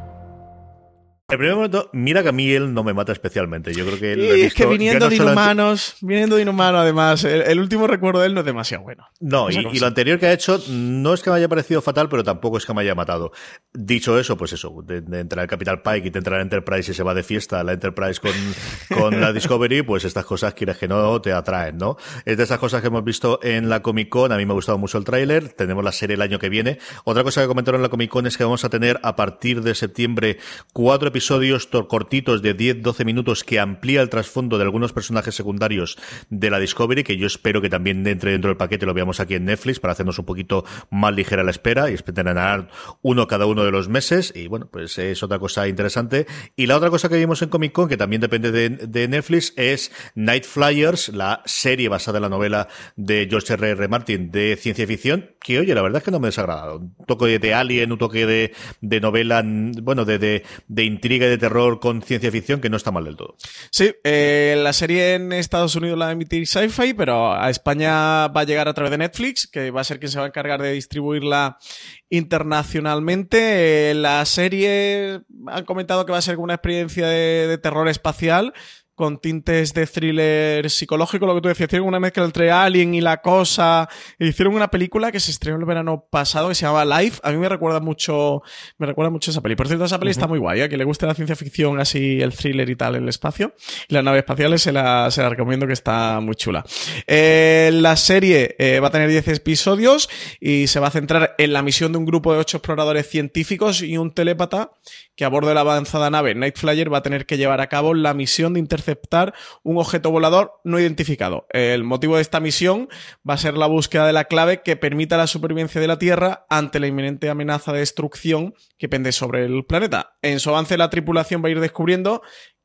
El primer momento, mira que a mí él no me mata especialmente. Yo creo que él lo he es que visto- viniendo no de solamente- inhumanos, viniendo de inhumano además, el, el último recuerdo de él no es demasiado bueno. No, y, lo anterior que ha hecho no es que me haya parecido fatal, pero tampoco es que me haya matado. Dicho eso, pues eso, de, de entrar el Capital Pike y te entra la Enterprise y se va de fiesta la Enterprise con, con la Discovery, pues estas cosas, quieres que no, te atraen, ¿no? Es de esas cosas que hemos visto en la Comic Con, a mí me ha gustado mucho el tráiler, tenemos la serie el año que viene. Otra cosa que comentaron en la Comic Con es que vamos a tener a partir de septiembre cuatro episodios to- cortitos de 10-12 minutos que amplía el trasfondo de algunos personajes secundarios de la Discovery, que yo espero que también entre dentro del paquete, lo veamos aquí en Netflix para hacernos un poquito más ligera la espera y esperar uno cada uno de los meses. Y bueno, pues es otra cosa interesante. Y la otra cosa que vimos en Comic Con, que también depende de, Netflix, es Night Flyers, la serie basada en la novela de George R. R. Martin de ciencia ficción, que oye, la verdad es que no me ha. Un toque de Alien, un toque de, de novela, bueno, de, de, de intriga y de terror con ciencia ficción que no está mal del todo. Sí, eh, la serie en Estados Unidos la va a emitir Sci-Fi, pero a España va a llegar a través de Netflix, que va a ser quien se va a encargar de distribuirla internacionalmente. Eh, la serie han comentado que va a ser una experiencia de terror espacial con tintes de thriller psicológico, lo que tú decías, hicieron una mezcla entre Alien y La Cosa, e hicieron una película que se estrenó el verano pasado que se llama Life, a mí me recuerda mucho, me recuerda mucho esa peli. Por cierto, esa peli está muy guay, a que le guste la ciencia ficción, así el thriller y tal, el espacio, y las naves espaciales se la, se la recomiendo que está muy chula. Eh, la serie eh, va a tener 10 episodios y se va a centrar en la misión de un grupo de 8 exploradores científicos y un telépata que a bordo de la avanzada nave Night Flyer va a tener que llevar a cabo la misión de interceptar un objeto volador no identificado. El motivo de esta misión va a ser la búsqueda de la clave que permita la supervivencia de la Tierra ante la inminente amenaza de destrucción que pende sobre el planeta. En su avance la tripulación va a ir descubriendo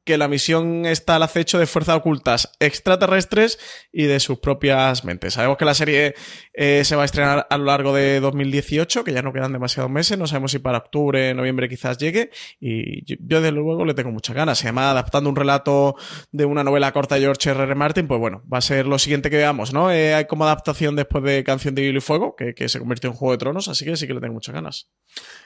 que la misión está al acecho de fuerzas ocultas extraterrestres y de sus propias mentes. Sabemos que la serie eh, se va a estrenar a lo largo de 2018, que ya no quedan demasiados meses, no sabemos si para octubre, noviembre quizás llegue, y yo, desde luego le tengo muchas ganas. Se llama Adaptando un relato de una novela corta de George R. R. Martin, pues bueno, va a ser lo siguiente que veamos, ¿no? Eh, hay como adaptación después de Canción de Hielo y Fuego, que, que se convirtió en Juego de Tronos, así que sí que le tengo muchas ganas.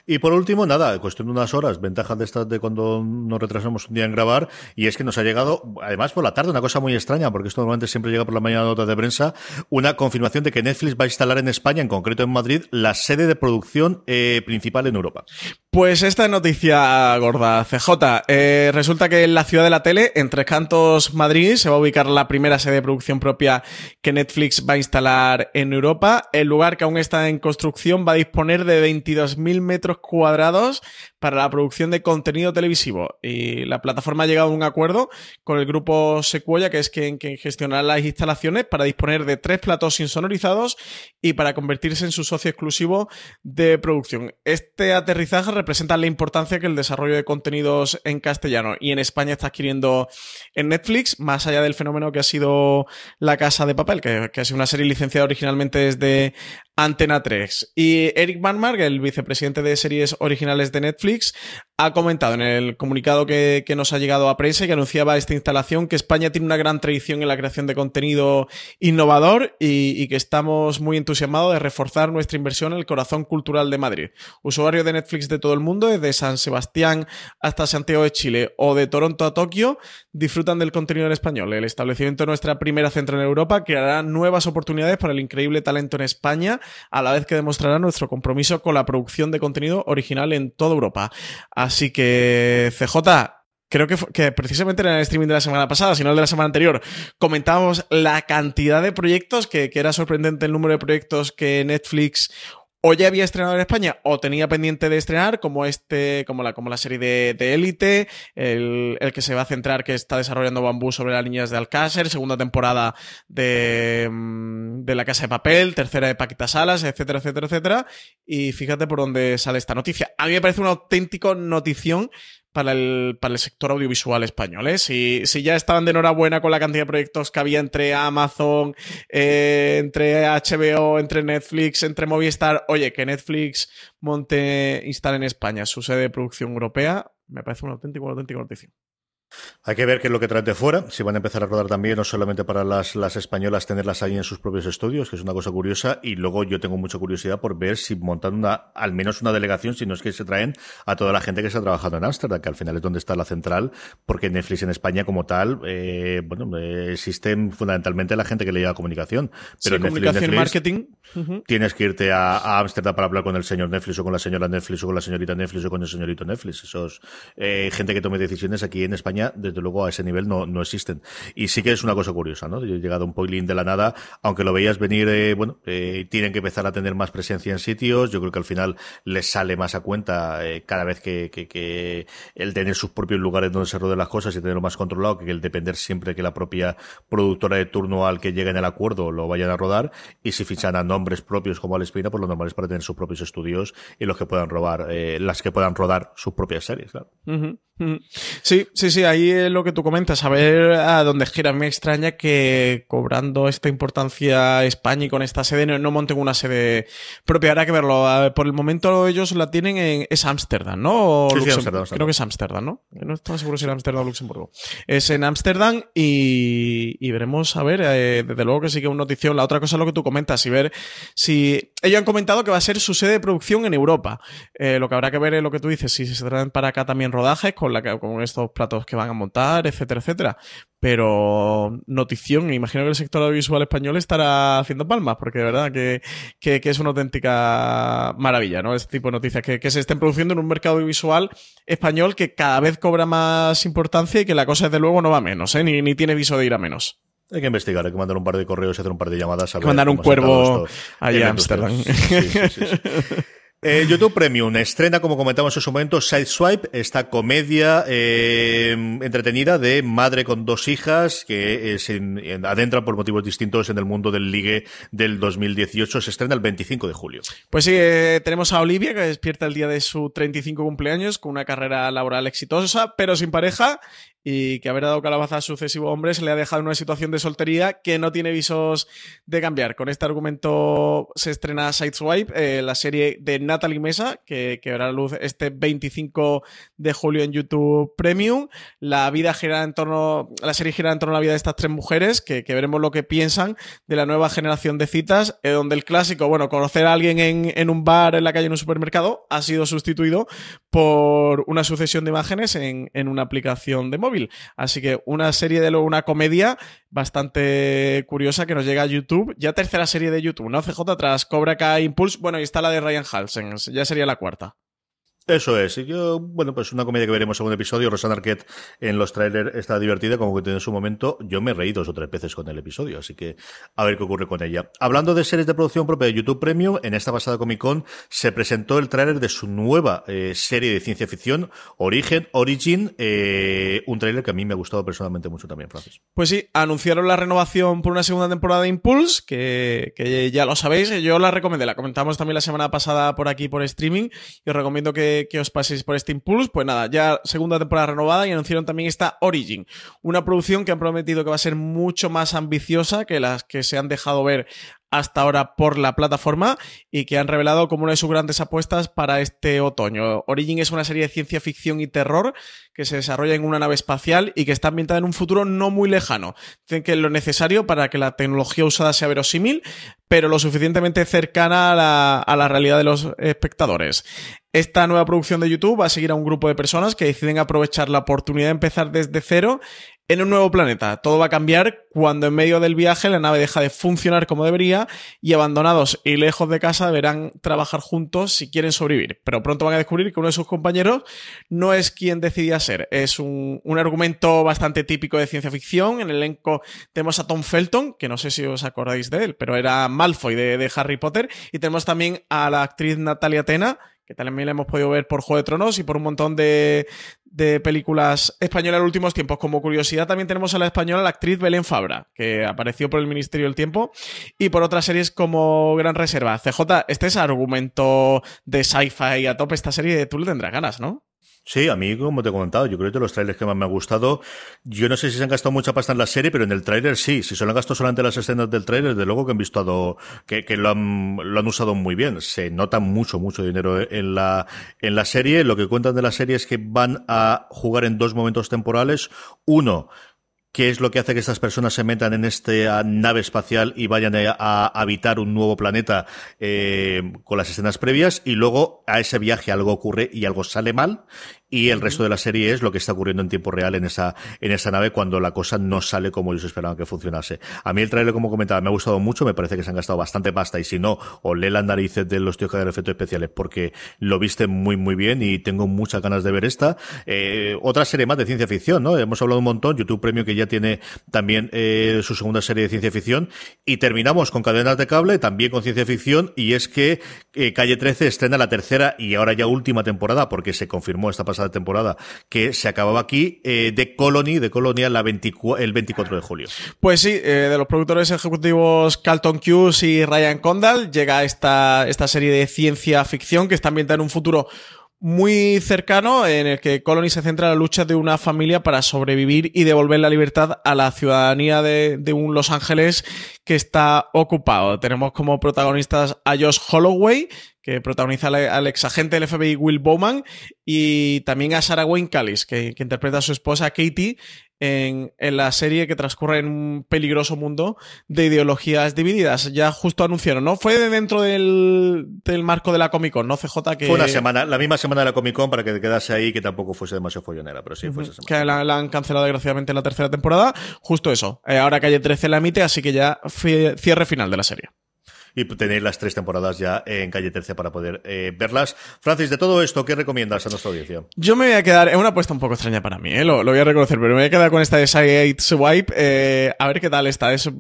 Y por último, nada, cuestión de unas horas, ventajas de estas de cuando nos retrasamos un día en grabar, y es que nos ha llegado, además por la tarde, una cosa muy extraña, porque esto normalmente siempre llega por la mañana notas de prensa, una confirmación de que Netflix va a instalar en España, en concreto en Madrid, la sede de producción eh, principal en Europa. Pues esta es noticia gorda, CJ. Eh, resulta que en la ciudad de la tele, en Tres Cantos, Madrid, se va a ubicar la primera sede de producción propia que Netflix va a instalar en Europa. El lugar que aún está en construcción va a disponer de 22.000 metros cuadrados para la producción de contenido televisivo. Y la plataforma ha llegado a un acuerdo con el grupo Sequoia, que es quien, quien gestionará las instalaciones, para disponer de tres platos insonorizados y para convertirse en su socio exclusivo de producción. Este aterrizaje representa la importancia que el desarrollo de contenidos en castellano y en España está adquiriendo en Netflix, más allá del fenómeno que ha sido La Casa de Papel, que, que ha sido una serie licenciada originalmente desde Antena 3. Y Eric Manmark, el vicepresidente de series originales de Netflix, ha comentado en el comunicado que, nos ha llegado a prensa y que anunciaba esta instalación que España tiene una gran tradición en la creación de contenido innovador y, que estamos muy entusiasmados de reforzar nuestra inversión en el corazón cultural de Madrid. Usuarios de Netflix de todo el mundo, desde San Sebastián hasta Santiago de Chile o de Toronto a Tokio, disfrutan del contenido en español. El establecimiento de nuestra primera central en Europa creará nuevas oportunidades para el increíble talento en España, a la vez que demostrará nuestro compromiso con la producción de contenido original en toda Europa. Así que, CJ, creo que, que, precisamente en el streaming de la semana pasada, si no el de la semana anterior, comentábamos la cantidad de proyectos, que, que, era sorprendente el número de proyectos que Netflix o ya había estrenado en España o tenía pendiente de estrenar, como este, como la, como la serie de, de Élite, el, el, que se va a centrar, que está desarrollando Bambú sobre las líneas de Alcácer, segunda temporada de, de La Casa de Papel, tercera de Paquita Salas, etcétera, etcétera, etcétera. Y fíjate por dónde sale esta noticia. A mí me parece una auténtica notición para el, para el sector audiovisual español. ¿eh? Si, si, ya estaban de enhorabuena con la cantidad de proyectos que había entre Amazon, eh, entre HBO, entre Netflix, entre Movistar, oye, que Netflix monte, instale en España su sede de producción europea, me parece una auténtica, una auténtica noticia. Hay que ver qué es lo que trae de fuera, si van a empezar a rodar también, no solamente para las, las españolas tenerlas ahí en sus propios estudios, que es una cosa curiosa, y luego yo tengo mucha curiosidad por ver si montan una, al menos una delegación, si no es que se traen a toda la gente que se ha trabajado en Ámsterdam, que al final es donde está la central, porque Netflix en España como tal, eh, bueno, eh, existen fundamentalmente la gente que le lleva comunicación, pero sí, comunicación y marketing. Tienes que irte a Ámsterdam para hablar con el señor Netflix o con la señora Netflix o con la señorita Netflix o con el señorito Netflix. Esos eh, gente que tome decisiones aquí en España, desde luego a ese nivel no, no existen. Y sí que es una cosa curiosa, ¿no? Yo he llegado a un poilín de la nada, aunque lo veías venir, eh, bueno, eh, tienen que empezar a tener más presencia en sitios. Yo creo que al final les sale más a cuenta eh, cada vez que, el tener sus propios lugares donde se roden las cosas y tenerlo más controlado que el depender siempre que la propia productora de turno al que lleguen el acuerdo lo vayan a rodar. Y si fichan a nombres propios como Al Espina, pues lo normal es para tener sus propios estudios y los que puedan robar, eh, las que puedan rodar sus propias series, claro. Sí, sí, sí, ahí es lo que tú comentas, a ver a dónde gira. Me extraña que cobrando esta importancia España y con esta sede no, no monten una sede propia. Habrá que verlo. Por el momento ellos la tienen en. Es Ámsterdam, ¿no? Sí, sí, Amsterdam, Creo que es Ámsterdam, ¿no? No estaba seguro si era Ámsterdam o Luxemburgo. Es en Ámsterdam y, y, veremos, a ver, eh, desde luego que sí que es una notición. La otra cosa es lo que tú comentas y ver si. Ellos han comentado que va a ser su sede de producción en Europa. Eh, lo que habrá que ver es lo que tú dices, si se traen para acá también rodajes con, la, con estos platos que van a montar, etcétera, etcétera. Pero notición, imagino que el sector audiovisual español estará haciendo palmas, porque de verdad que, que, que es una auténtica maravilla, ¿no? Este tipo de noticias, que, que, se estén produciendo en un mercado audiovisual español que cada vez cobra más importancia y que la cosa desde luego no va a menos, ¿eh? Ni, ni tiene viso de ir a menos. Hay que investigar, hay que mandar un par de correos y hacer un par de llamadas. A mandar un cuervo allá a Amsterdam. Sí, sí, sí, [LAUGHS] eh, YouTube Premium estrena, como comentamos en su momento, Sideswipe, esta comedia eh, entretenida de madre con dos hijas que eh, se adentran por motivos distintos en el mundo del ligue del 2018. Se estrena el 25 de julio. Pues sí, eh, tenemos a Olivia que despierta el día de su 35 cumpleaños con una carrera laboral exitosa, pero sin pareja y que haber dado calabaza a sucesivos hombres le ha dejado en una situación de soltería que no tiene visos de cambiar. Con este argumento se estrena Sideswipe, eh, la serie de Natalie Mesa, que, que verá la luz este 25 de julio en YouTube Premium. La vida gira en torno, la serie gira en torno a la vida de estas tres mujeres, que, que veremos lo que piensan de la nueva generación de citas, eh, donde el clásico, bueno, conocer a alguien en, en un bar, en la calle, en un supermercado, ha sido sustituido por una sucesión de imágenes en, en una aplicación de móvil. Así que una serie de una comedia bastante curiosa que nos llega a YouTube. Ya tercera serie de YouTube, ¿no? CJ tras Cobra Kai Impulse. Bueno, y está la de Ryan Halsen. Ya sería la cuarta. Eso es. Y yo, bueno, pues una comedia que veremos en un episodio. Rosana Arquette en los trailers está divertida, como que en su momento. Yo me reí dos o tres veces con el episodio, así que a ver qué ocurre con ella. Hablando de series de producción propia de YouTube Premium, en esta pasada Comic Con se presentó el tráiler de su nueva eh, serie de ciencia ficción, Origen, Origin, eh, un tráiler que a mí me ha gustado personalmente mucho también, Francis. Pues sí, anunciaron la renovación por una segunda temporada de Impulse, que, que ya lo sabéis, yo la recomendé, la comentamos también la semana pasada por aquí por streaming, y os recomiendo que que, os paséis por este Impulse. Pues nada, ya segunda temporada renovada y anunciaron también esta Origin, una producción que han prometido que va a ser mucho más ambiciosa que las que se han dejado ver hasta ahora por la plataforma y que han revelado como una de sus grandes apuestas para este otoño. Origin es una serie de ciencia ficción y terror que se desarrolla en una nave espacial y que está ambientada en un futuro no muy lejano. Dicen que es lo necesario para que la tecnología usada sea verosímil, pero lo suficientemente cercana a la, a la realidad de los espectadores. Esta nueva producción de YouTube va a seguir a un grupo de personas que deciden aprovechar la oportunidad de empezar desde cero en un nuevo planeta. Todo va a cambiar cuando en medio del viaje la nave deja de funcionar como debería y abandonados y lejos de casa deberán trabajar juntos si quieren sobrevivir. Pero pronto van a descubrir que uno de sus compañeros no es quien decidía ser. Es un, un argumento bastante típico de ciencia ficción. En el elenco tenemos a Tom Felton, que no sé si os acordáis de él, pero era Malfoy de, de Harry Potter. Y tenemos también a la actriz Natalia Tena, que también la hemos podido ver por Juego de Tronos y por un montón de, de películas españolas en los últimos tiempos. Como curiosidad, también tenemos a la española la actriz Belén Fabra, que apareció por el Ministerio del Tiempo, y por otras series como Gran Reserva. CJ, este es argumento de sci-fi a tope, esta serie tú le tendrás ganas, ¿no? Sí, a mí, como te he comentado, yo creo que de los trailers que más me ha gustado, yo no sé si se han gastado mucha pasta en la serie, pero en el trailer sí. Si solo han gastado solamente las escenas del trailer, de luego que han visto que, lo, han, lo han usado muy bien. Se nota mucho, mucho dinero en la, en la serie. Lo que cuentan de la serie es que van a jugar en dos momentos temporales. Uno, qué es lo que hace que estas personas se metan en esta nave espacial y vayan a, habitar un nuevo planeta eh, con las escenas previas y luego a ese viaje algo ocurre y algo sale mal y el resto de la serie es lo que está ocurriendo en tiempo real en esa, en esa nave cuando la cosa no sale como ellos esperaban que funcionase. A mí el trailer, como comentaba, me ha gustado mucho, me parece que se han gastado bastante pasta y si no, o lee las narices de los tíos que hacen efectos especiales porque lo viste muy, muy bien y tengo muchas ganas de ver esta. Eh, otra serie más de ciencia ficción, ¿no? Hemos hablado un montón, YouTube Premio que ya tiene también eh, su segunda serie de ciencia ficción y terminamos con cadenas de cable, también con ciencia ficción y es que eh, Calle 13 estrena la tercera y ahora ya última temporada porque se confirmó esta pasada de temporada que se acababa aquí, eh, de Colony, de Colonia, la el 24 de julio. Pues sí, eh, de los productores ejecutivos Carlton Hughes y Ryan Condal llega esta, esta serie de ciencia ficción que está ambientada en un futuro muy cercano en el que Colony se centra en la lucha de una familia para sobrevivir y devolver la libertad a la ciudadanía de, de, un Los Ángeles que está ocupado. Tenemos como protagonistas a Josh Holloway, que protagoniza al ex agente del FBI Will Bowman, y también a Sarah Wayne Callis, que, interpreta a su esposa Katie en, la serie que transcurre en un peligroso mundo de ideologías divididas. Ya justo anunciaron, ¿no? Fue dentro del, marco de la Comic Con, ¿no, CJ? Que... Fue una semana, la misma semana de la Comic Con para que quedase ahí, que tampoco fuese demasiado follonera, pero sí fue esa semana. Que la, han cancelado desgraciadamente en la tercera temporada. Justo eso. Eh, ahora Calle 13 la emite, así que ya cierre final de la serie y tenéis las tres temporadas ya en Calle Tercia para poder eh, verlas. Francis, de todo esto, ¿qué recomiendas a nuestra audiencia? Yo me voy a quedar, es una apuesta un poco extraña para mí, ¿eh? lo, voy a reconocer, pero me voy a quedar con esta de Side Swipe, eh, a ver qué tal está. Es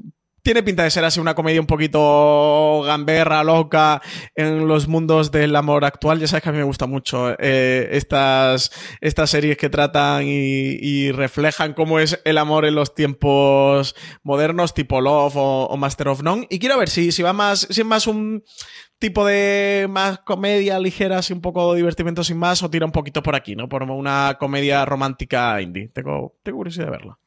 tiene pinta de ser así una comedia un poquito gamberra, loca, en los mundos del amor actual. Ya sabes que a mí me gusta mucho eh, estas, estas series que tratan y, reflejan cómo es el amor en los tiempos modernos, tipo Love o, Master of None. Y quiero ver si, si va más, si es más un tipo de más comedia ligera, así un poco divertimento sin más, o tira un poquito por aquí, ¿no? Por una comedia romántica indie. Tengo, tengo curiosidad de verla.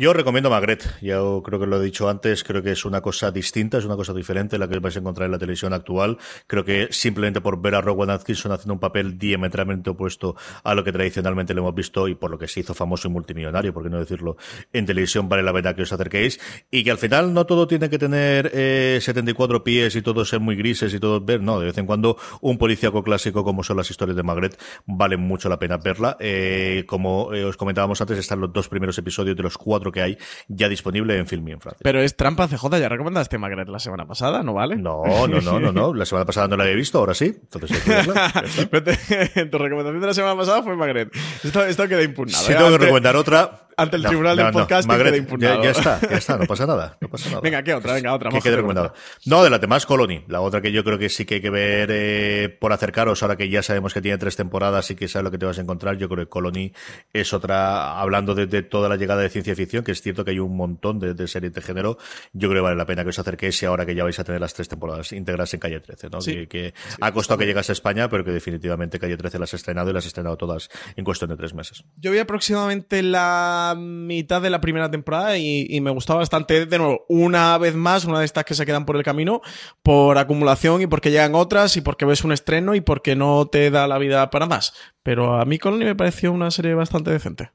Yo recomiendo Magret, ya creo que lo he dicho antes, creo que es una cosa distinta, es una cosa diferente la que vais a encontrar en la televisión actual. Creo que simplemente por ver a Rowan Atkinson haciendo un papel diametralmente opuesto a lo que tradicionalmente le hemos visto y por lo que se hizo famoso y multimillonario, por qué no decirlo, en televisión vale la pena que os acerquéis y que al final no todo tiene que tener eh, 74 pies y todo ser muy grises y todo ver, no, de vez en cuando un policíaco clásico como son las historias de Magret vale mucho la pena verla. Eh, como eh, os comentábamos antes, están los dos primeros episodios de los cuatro que hay ya disponible en Film en Francia. Pero es trampa CJ, ya recomendaste Magret la semana pasada, ¿no vale? No, no, no, no, no. La semana pasada no la había visto, ahora sí. Entonces [LAUGHS] [LAUGHS] tu recomendación de la semana pasada fue Magret. Esto, esto queda impugnado. Si tengo que recomendar otra, ante el tribunal del podcast queda impugnado. Ya, está, ya está, no pasa nada. No pasa nada. Venga, ¿qué otra? Venga, otra. ¿Qué recomendado? No, de la temas Colony. La otra que yo creo que sí que hay que ver eh, por acercaros, ahora que ya sabemos que tiene tres temporadas y que sabes lo que te vas a encontrar, yo creo que Colony es otra, hablando de, toda la llegada de ciencia ficción, que es cierto que hay un montón de, series de género, yo creo que vale la pena que os acerquéis y ahora que ya vais a tener las tres temporadas íntegras en Calle 13, ¿no? que, ha costado que llegase a España, pero que definitivamente Calle 13 las has estrenado y las has estrenado todas en cuestión de tres meses. Yo vi aproximadamente la mitad de la primera temporada y, me gustaba bastante. De nuevo, una vez más, una de estas que se quedan por el camino por acumulación y porque llegan otras y porque ves un estreno y porque no te da la vida para más. Pero a mí Colony me pareció una serie bastante decente.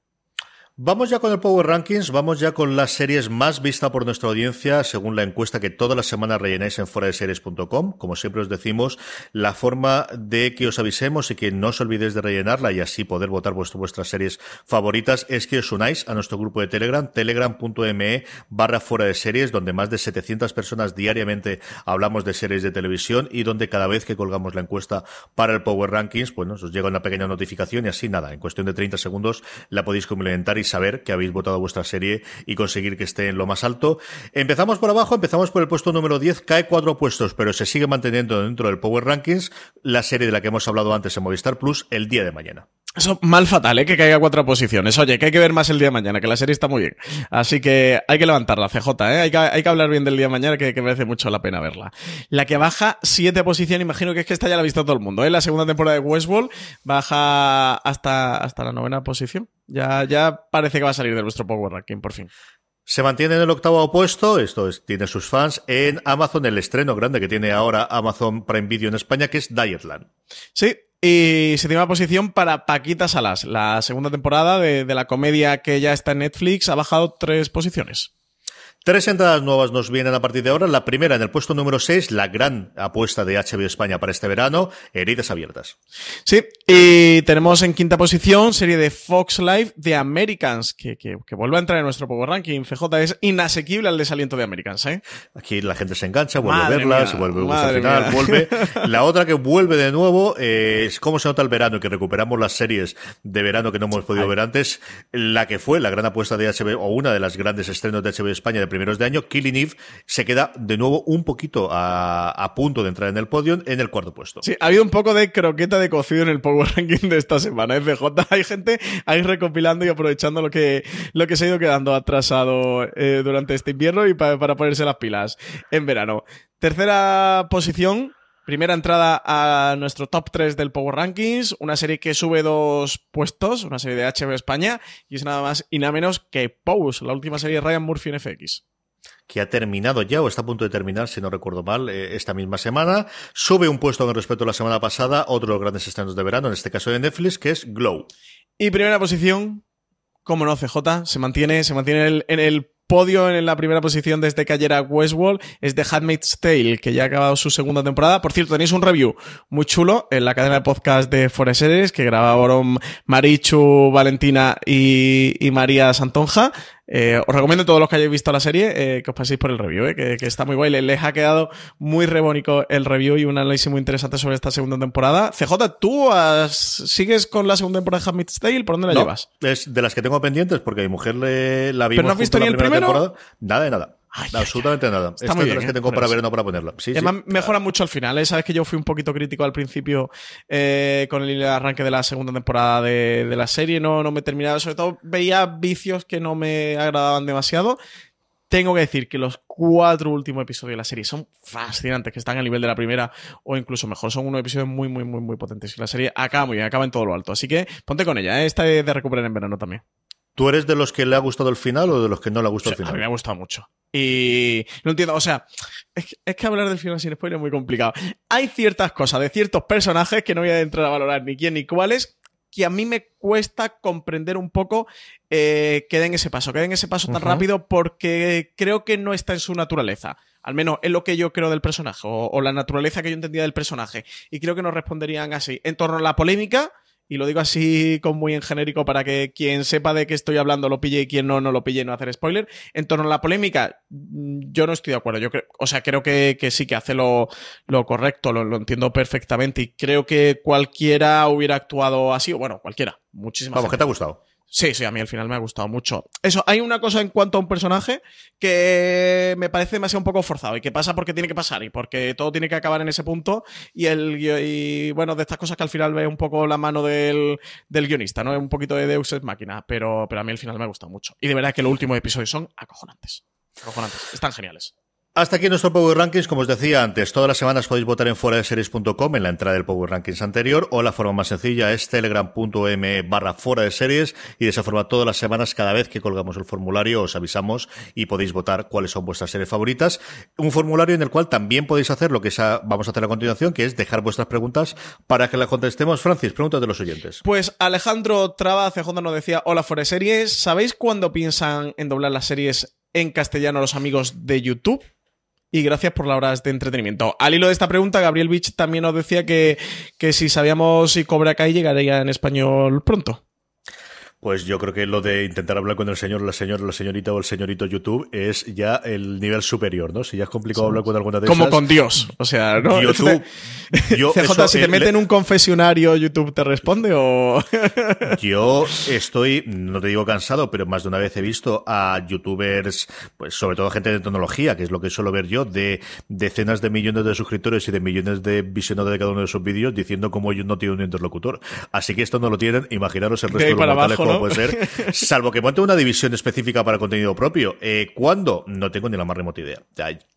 Vamos ya con el Power Rankings, vamos ya con las series más vistas por nuestra audiencia, según la encuesta que todas las semanas rellenáis en series.com. Como siempre os decimos, la forma de que os avisemos y que no os olvidéis de rellenarla y así poder votar vuestras series favoritas es que os unáis a nuestro grupo de Telegram, telegram.me barra fuera de series, donde más de 700 personas diariamente hablamos de series de televisión y donde cada vez que colgamos la encuesta para el Power Rankings, bueno, os llega una pequeña notificación y así nada, en cuestión de 30 segundos la podéis complementar y saber que habéis votado vuestra serie y conseguir que esté en lo más alto. Empezamos por abajo, empezamos por el puesto número 10, cae cuatro puestos, pero se sigue manteniendo dentro del Power Rankings la serie de la que hemos hablado antes en Movistar Plus el día de mañana. Eso mal fatal, ¿eh? Que caiga cuatro posiciones. Oye, que hay que ver más el día de mañana, que la serie está muy bien. Así que hay que levantarla, CJ, ¿eh? Hay que, hay que hablar bien del día de mañana, que, que, merece mucho la pena verla. La que baja siete posiciones, imagino que es que esta ya la ha visto todo el mundo, ¿eh? La segunda temporada de Westworld baja hasta, hasta la novena posición. Ya, ya parece que va a salir de nuestro Power Ranking, por fin. Se mantiene en el octavo puesto, esto es, tiene sus fans, en Amazon, el estreno grande que tiene ahora Amazon Prime Video en España, que es Dietland. Sí, y séptima posición para Paquita Salas. La segunda temporada de, de, la comedia que ya está en Netflix ha bajado tres posiciones. Tres entradas nuevas nos vienen a partir de ahora. La primera en el puesto número 6, la gran apuesta de HBO España para este verano, Heridas Abiertas. Sí, y tenemos en quinta posición serie de Fox Live The Americans, que, que, que vuelve a entrar en nuestro Power Ranking. CJ es inasequible al desaliento de Americans, ¿eh? Aquí la gente se engancha, vuelve madre a verla, se vuelve a al final, vuelve. [LAUGHS] La otra que vuelve de nuevo eh, es cómo se nota el verano, que recuperamos las series de verano que no hemos podido Ay. ver antes. La que fue la gran apuesta de HBO, o una de las grandes estrenos de HBO España de primeros de año, Killing Eve se queda de nuevo un poquito a, punto de entrar en el podio en el cuarto puesto. Sí, ha habido un poco de croqueta de cocido en el Power Ranking de esta semana. FJ, [LAUGHS] hay gente ahí recopilando y aprovechando lo que, lo que se ha ido quedando atrasado eh, durante este invierno y pa para ponerse las pilas en verano. Tercera posición, Primera entrada a nuestro top 3 del Power Rankings, una serie que sube dos puestos, una serie de HBO España, y es nada más y nada menos que Pose, la última serie de Ryan Murphy en FX que ha terminado ya o está a punto de terminar, si no recuerdo mal, eh, esta misma semana. Sube un puesto con respecto a la semana pasada, otro de los grandes estrenos de verano, en este caso de Netflix, que es Glow. Y primera posición, como no, CJ, se mantiene, se mantiene el, en el podio en la primera posición desde que ayer a Westworld es The Handmaid's Tale, que ya ha acabado su segunda temporada. Por cierto, tenéis un review muy chulo en la cadena de podcast de Forest que grabaron Marichu, Valentina y María Santonja. Eh, os recomiendo a todos los que hayáis visto la serie eh, que os paséis por el review, eh, que, que, está muy guay. Les ha quedado muy rebónico el review y un análisis muy interesante sobre esta segunda temporada. CJ, ¿tú has, sigues con la segunda temporada de Handmaid's Tale? ¿Por dónde la no, llevas? Es de las que tengo pendientes porque a mi mujer le, la vimos ¿Pero no has visto ni el primero? Temporada. Nada de nada. Ay, absolutamente ay, nada. Está Estas muy de bien, las que ¿eh? tengo para ver, no para ponerla. Sí, Además, sí. mejora mucho al final. ¿eh? Sabes que yo fui un poquito crítico al principio eh, con el arranque de la segunda temporada de, de la serie. No, no me terminaba. Sobre todo veía vicios que no me agradaban demasiado. Tengo que decir que los cuatro últimos episodios de la serie son fascinantes, que están al nivel de la primera o incluso mejor. Son unos episodios muy, muy, muy, muy potentes. Y la serie acaba muy bien, acaba en todo lo alto. Así que ponte con ella. ¿eh? Esta es de recuperar en verano también. ¿Tú eres de los que le ha gustado el final o de los que no le ha gustado O sea, el A mí final? me ha gustado mucho. Y no entiendo, o sea, es que, es que hablar del final sin spoiler es muy complicado. Hay ciertas cosas de ciertos personajes que no voy a entrar a valorar ni quién ni cuáles, que a mí me cuesta comprender un poco eh, que den ese paso, que den ese paso tan rápido porque creo que no está en su naturaleza. Al menos es lo que yo creo del personaje o, o la naturaleza que yo entendía del personaje. Y creo que nos responderían así. En torno a la polémica, y lo digo así como muy en genérico para que quien sepa de qué estoy hablando lo pille y quien no, no lo pille no hacer spoiler. En torno a la polémica, mm, yo no estoy de acuerdo. Yo creo, o sea, creo que, que sí que hace lo, lo correcto, lo, lo entiendo perfectamente y creo que cualquiera hubiera actuado así, o bueno, cualquiera, muchísimas Vamos, ¿qué te ha gustado? Sí, sí, a mí al final me ha gustado mucho. Eso, hay una cosa en cuanto a un personaje que me parece demasiado un poco forzado y que pasa porque tiene que pasar y porque todo tiene que acabar en ese punto y el y bueno, de estas cosas que al final ve un poco la mano del, del guionista, ¿no? Un poquito de Deus Ex Máquina, pero, pero a mí al final me ha gustado mucho. Y de verdad que los últimos episodios son acojonantes. Acojonantes. Están geniales. Hasta aquí nuestro Power Rankings, como os decía antes, todas las semanas podéis votar en fuera de series.com en la entrada del Power Rankings anterior o la forma más sencilla es telegram.me barra fuera de series y de esa forma todas las semanas cada vez que colgamos el formulario os avisamos y podéis votar cuáles son vuestras series favoritas. Un formulario en el cual también podéis hacer lo que vamos a hacer a continuación, que es dejar vuestras preguntas para que las contestemos. Francis, preguntas de los oyentes. Pues Alejandro Traba CJ nos decía, hola Fuera de Series, ¿sabéis cuándo piensan en doblar las series en castellano los amigos de YouTube? Y gracias por las horas de entretenimiento. Al hilo de esta pregunta, Gabriel Beach también nos decía que, que si sabíamos si Cobra Kai llegaría en español pronto. Pues yo creo que lo de intentar hablar con el señor, la señora, la señorita o el señorito YouTube es ya el nivel superior, ¿no? Si ya es complicado hablar con alguna de Como esas. con Dios. O sea, ¿no? [LAUGHS] YouTube. Yo, [LAUGHS] CJ, eso, si eh, te meten le- un confesionario, ¿YouTube te responde o...? [LAUGHS] Yo estoy, no te digo cansado, pero más de una vez he visto a youtubers, pues sobre todo gente de tecnología, que es lo que suelo ver yo, de decenas de millones de suscriptores y de millones de visionados de cada uno de sus vídeos, diciendo cómo ellos no tienen un interlocutor. Así que esto no lo tienen, imaginaros el resto de los para mortales abajo, puede ser, salvo que monte una división específica para contenido propio. Eh, ¿Cuándo? No tengo ni la más remota idea.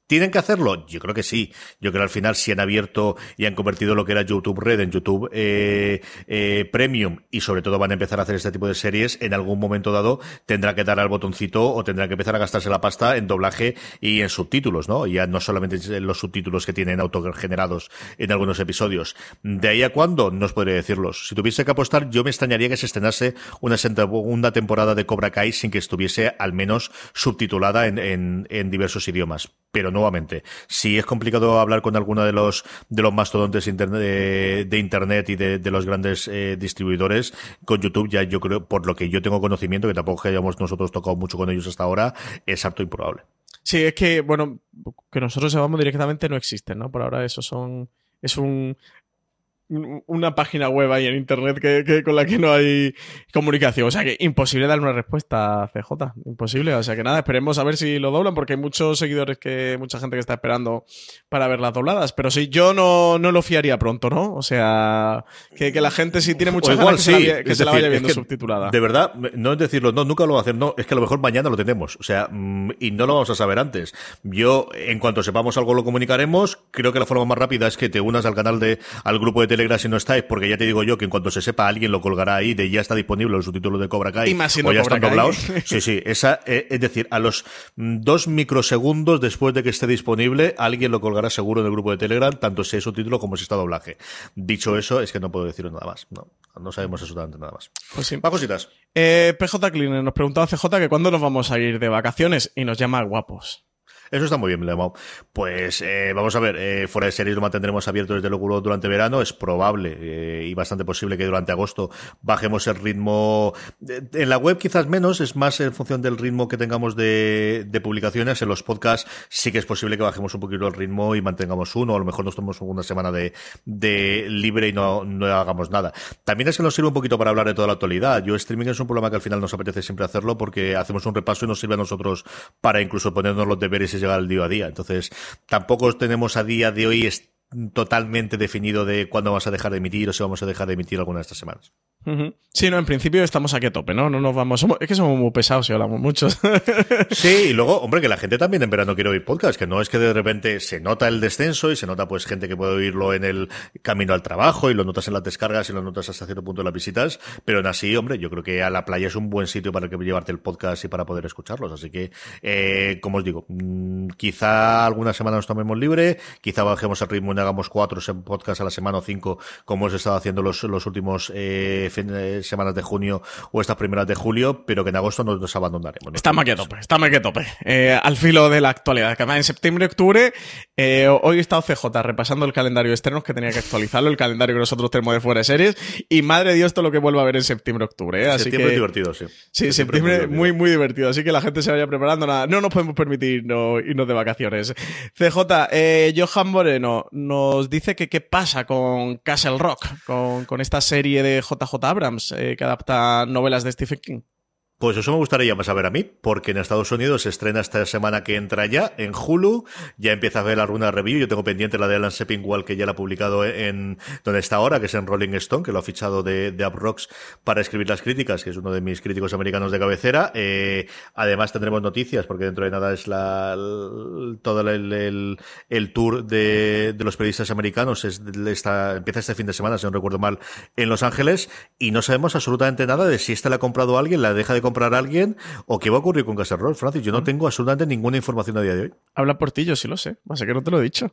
¿Tienen que hacerlo? Yo creo que sí. Yo creo que al final si han abierto y han convertido lo que era YouTube Red en YouTube eh, eh, Premium y sobre todo van a empezar a hacer este tipo de series, en algún momento dado tendrá que dar al botoncito o tendrá que empezar a gastarse la pasta en doblaje y en subtítulos, ¿no? Ya no solamente en los subtítulos que tienen autogenerados en algunos episodios. De ahí a cuándo, no os podría decirlos. Si tuviese que apostar, yo me extrañaría que se estrenase una segunda temporada de Cobra Kai sin que estuviese al menos subtitulada en, en, en diversos idiomas. Pero nuevamente, si es complicado hablar con alguno de los de los mastodontes de, internet y de, los grandes eh, distribuidores, con YouTube ya yo creo, por lo que yo tengo conocimiento, que tampoco hayamos nosotros tocado mucho con ellos hasta ahora, es harto improbable. Sí, es que, bueno, que nosotros sepamos directamente no existen, ¿no? Por ahora eso son... Es un... un- Una página web ahí en internet que, que- con la que no hay comunicación. O sea que imposible dar una respuesta a CJ. Imposible. O sea que nada, esperemos a ver si lo doblan, porque hay muchos seguidores que, mucha gente que está esperando para ver las dobladas. Pero sí, yo no, no lo fiaría pronto, ¿no? O sea, que, que la gente si tiene igual ganas que se la, sí, que se la decir, vaya viendo subtitulada. De verdad, no es decirlo, no, nunca lo va a hacer, no, es que a lo mejor mañana lo tenemos, o sea, mm, y no lo vamos a saber antes. Yo, en cuanto sepamos algo, lo comunicaremos. Creo que la forma más rápida es que te unas al canal de, al grupo de Telegram si no estáis, porque ya te digo yo que en cuanto se sepa, alguien lo colgará ahí de ya está disponible el subtítulo de Cobra Kai. Y más o ya Cobra están doblados. [LAUGHS] Sí, sí, esa, eh, es decir, a los mm, dos microsegundos después de que esté disponible, alguien lo colgará seguro en el grupo de Telegram, tanto si es subtítulo como si está doblaje. Dicho eso, es que no puedo deciros nada más. No, no sabemos absolutamente nada más. Pues sí. Más cositas. Eh, PJ Cleaner nos preguntaba CJ que cuándo nos vamos a ir de vacaciones y nos llama guapos. Eso está muy bien, Lemao. Pues eh, vamos a ver, eh, fuera de series lo mantendremos abierto desde luego durante verano. Es probable eh, y bastante posible que durante agosto bajemos el ritmo. En la web quizás menos, es más en función del ritmo que tengamos de, publicaciones. En los podcasts sí que es posible que bajemos un poquito el ritmo y mantengamos uno, a lo mejor nos tomemos una semana de, de libre y no, no hagamos nada. También es que nos sirve un poquito para hablar de toda la actualidad. Yo streaming es un problema que al final nos apetece siempre hacerlo porque hacemos un repaso y nos sirve a nosotros para incluso ponernos los deberes y llegar al día a día. Entonces, tampoco tenemos a día de hoy totalmente definido de cuándo vamos a dejar de emitir o si vamos a dejar de emitir alguna de estas semanas. Sí, no, en principio estamos aquí a tope, ¿no? No nos vamos. somos- es que somos muy pesados y hablamos mucho. [LAUGHS] Sí, y luego, hombre, que la gente también en verano quiere oír podcast, que no es que de repente se nota el descenso y se nota pues gente que puede oírlo en el camino al trabajo y lo notas en las descargas y lo notas hasta cierto punto en las visitas, pero aún así, hombre, yo creo que a la playa es un buen sitio para que llevarte el podcast y para poder escucharlos, así que, eh, como os digo, mm, quizá alguna semana nos tomemos libre, quizá bajemos el ritmo hagamos cuatro podcasts a la semana o cinco, como hemos estado haciendo los, los últimos eh, eh, semanas de junio o estas primeras de julio, pero que en agosto no nos abandonaremos. ¿no? Estamos aquí a tope, estamos aquí a tope. Eh, al filo de la actualidad. Que en septiembre, octubre, eh, hoy he estado CJ repasando el calendario de estrenos que tenía que actualizarlo, el calendario que nosotros tenemos de fuera de series. Y madre de Dios, todo lo que vuelva a ver en septiembre, octubre. ¿eh? Así septiembre que, es divertido, sí. Sí, septiembre muy, muy divertido. Así que la gente se vaya preparando. Nada, no nos podemos permitir no, irnos de vacaciones. CJ, eh, Johan Moreno nos dice que qué pasa con Castle Rock, con, con esta serie de JJ Abrams eh, que adapta novelas de Stephen King. Pues eso me gustaría más saber a mí, porque en Estados Unidos se estrena esta semana que entra ya, en Hulu, ya empieza a ver alguna review, yo tengo pendiente la de Alan Sepinwall, que ya la ha publicado en donde está ahora, que es en Rolling Stone, que lo ha fichado de, de Up Rocks para escribir las críticas, que es uno de mis críticos americanos de cabecera. Eh, además tendremos noticias, porque dentro de nada es la, el- todo el, el, tour de, de los periodistas americanos, es, esta, empieza este fin de semana, si no recuerdo mal, en Los Ángeles, y no sabemos absolutamente nada de si esta la ha comprado alguien, la deja de comprar alguien, o qué va a ocurrir con Castle Rock, Francis. Yo no tengo absolutamente ninguna información a día de hoy. Habla por ti, yo sí lo sé. Pasa que no te lo he dicho.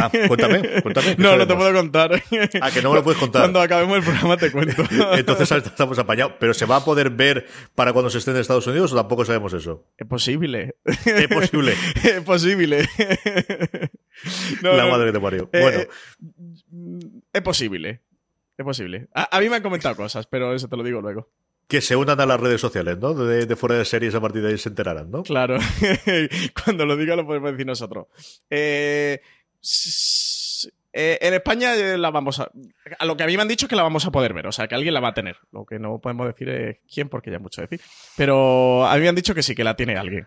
Ah, cuéntame, cuéntame. [LAUGHS] ¿qué No, no te puedo contar. Ah, que no me lo puedes contar. Cuando acabemos el programa te cuento. [LAUGHS] Entonces estamos apañados. ¿Pero se va a poder ver para cuando se esté en Estados Unidos o tampoco sabemos eso? Es posible. Es posible. [LAUGHS] es posible. No, la madre que te parió. Eh, bueno, eh, es posible. Es posible. A, a mí me han comentado cosas, pero eso te lo digo luego. Que se unan a las redes sociales, ¿no? De, fuera de series a partir de ahí se enterarán, ¿no? Claro. [LAUGHS] Cuando lo diga lo podemos decir nosotros. Eh, eh, en España eh, la vamos a. A lo que a mí me han dicho es que la vamos a poder ver, o sea, que alguien la va a tener. Lo que no podemos decir es quién, porque ya es mucho decir. Pero a mí me han dicho que sí, que la tiene alguien.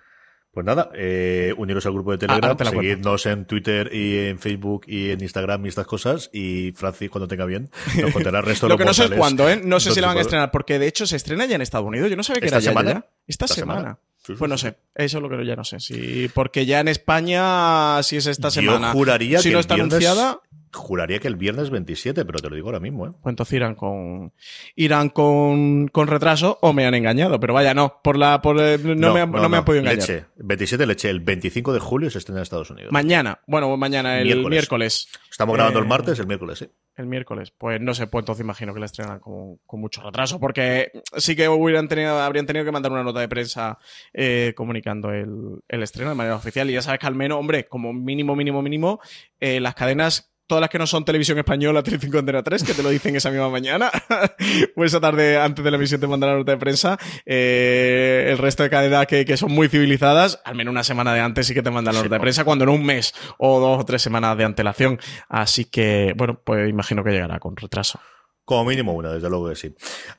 Pues nada, eh, uniros al grupo de ah, Telegram, seguidnos en Twitter y en Facebook y en Instagram y estas cosas. Y Francis, cuando tenga bien, nos contará el resto de [LAUGHS] Lo que no sé es cuándo, ¿eh? No sé si la van a estrenar, porque de hecho se estrena ya en Estados Unidos. Yo no sabía que era semana? Ya, Esta, semana. pues no sé, eso es lo que ya no sé. Si, porque ya en España, si es esta semana. Yo juraría si que no está anunciada. Juraría que el viernes 27, pero te lo digo ahora mismo, ¿eh? Entonces irán con irán con, con retraso o me han engañado, pero vaya, no, por la por eh, no, me, no, me han podido engañar. Leche. 27 leche, el 25 de julio se estrena en Estados Unidos. Mañana, bueno, mañana el miércoles. Estamos grabando el eh, martes, el miércoles, sí. El miércoles, pues no sé, pues entonces imagino que la estrenan con, con mucho retraso, porque sí que hubieran tenido, habrían tenido que mandar una nota de prensa eh, comunicando el, el estreno de manera oficial. Y ya sabes que al menos, hombre, como mínimo, mínimo, mínimo, las cadenas todas las que no son televisión española, Telecinco Antena 3, que te lo dicen esa misma mañana, o [LAUGHS] esa tarde antes de la emisión te mandan la nota de prensa, eh, el resto de cadenas que, que, son muy civilizadas, al menos una semana de antes sí que te mandan la nota de prensa, cuando no un mes o dos o tres semanas de antelación. Así que, bueno, pues imagino que llegará con retraso. Como mínimo una, desde luego que sí.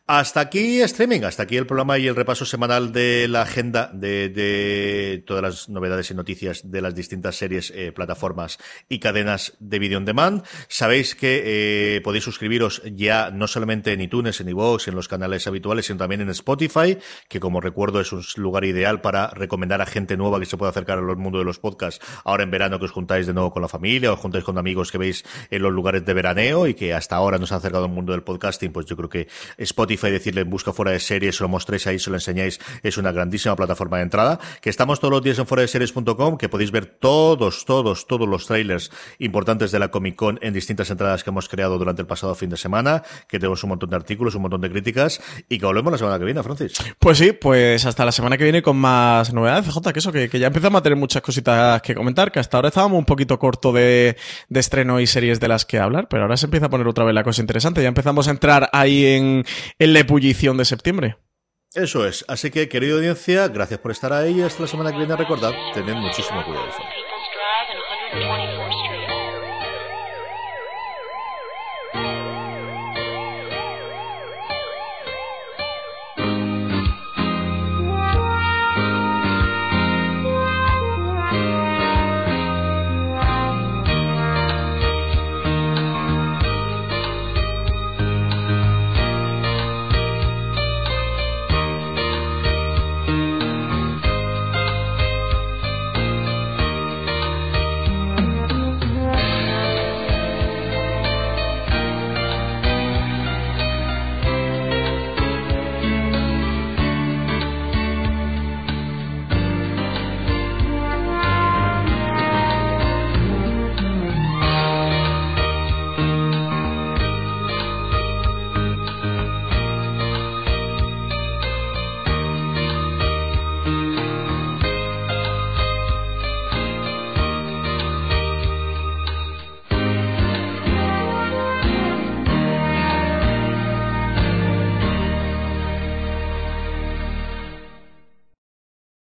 Hasta aquí streaming, hasta aquí el programa y el repaso semanal de la agenda de, todas las novedades y noticias de las distintas series, eh, plataformas y cadenas de video on demand. Sabéis que eh, podéis suscribiros ya no solamente en iTunes, en iVoox, en los canales habituales, sino también en Spotify, que como recuerdo es un lugar ideal para recomendar a gente nueva que se pueda acercar al mundo de los podcasts. Ahora en verano que os juntáis de nuevo con la familia, os juntáis con amigos que veis en los lugares de veraneo y que hasta ahora nos han acercado al mundo del podcasting, pues yo creo que Spotify, decirle busca fuera de series, se lo mostréis ahí, se lo enseñáis, es una grandísima plataforma de entrada. Que estamos todos los días en fuera de series.com, que podéis ver todos, todos, todos los trailers importantes de la Comic Con en distintas entradas que hemos creado durante el pasado fin de semana, que tenemos un montón de artículos, un montón de críticas y que volvemos la semana que viene, Francis. Pues sí, pues hasta la semana que viene con más novedades, J, que eso, que, ya empezamos a tener muchas cositas que comentar, que hasta ahora estábamos un poquito corto de, de estreno y series de las que hablar, pero ahora se empieza a poner otra vez la cosa interesante. Ya empezamos a entrar ahí en, en la ebullición de septiembre. Eso es. Así que, querida audiencia, gracias por estar ahí. Hasta la semana que viene. Recordad, tened muchísimo cuidado.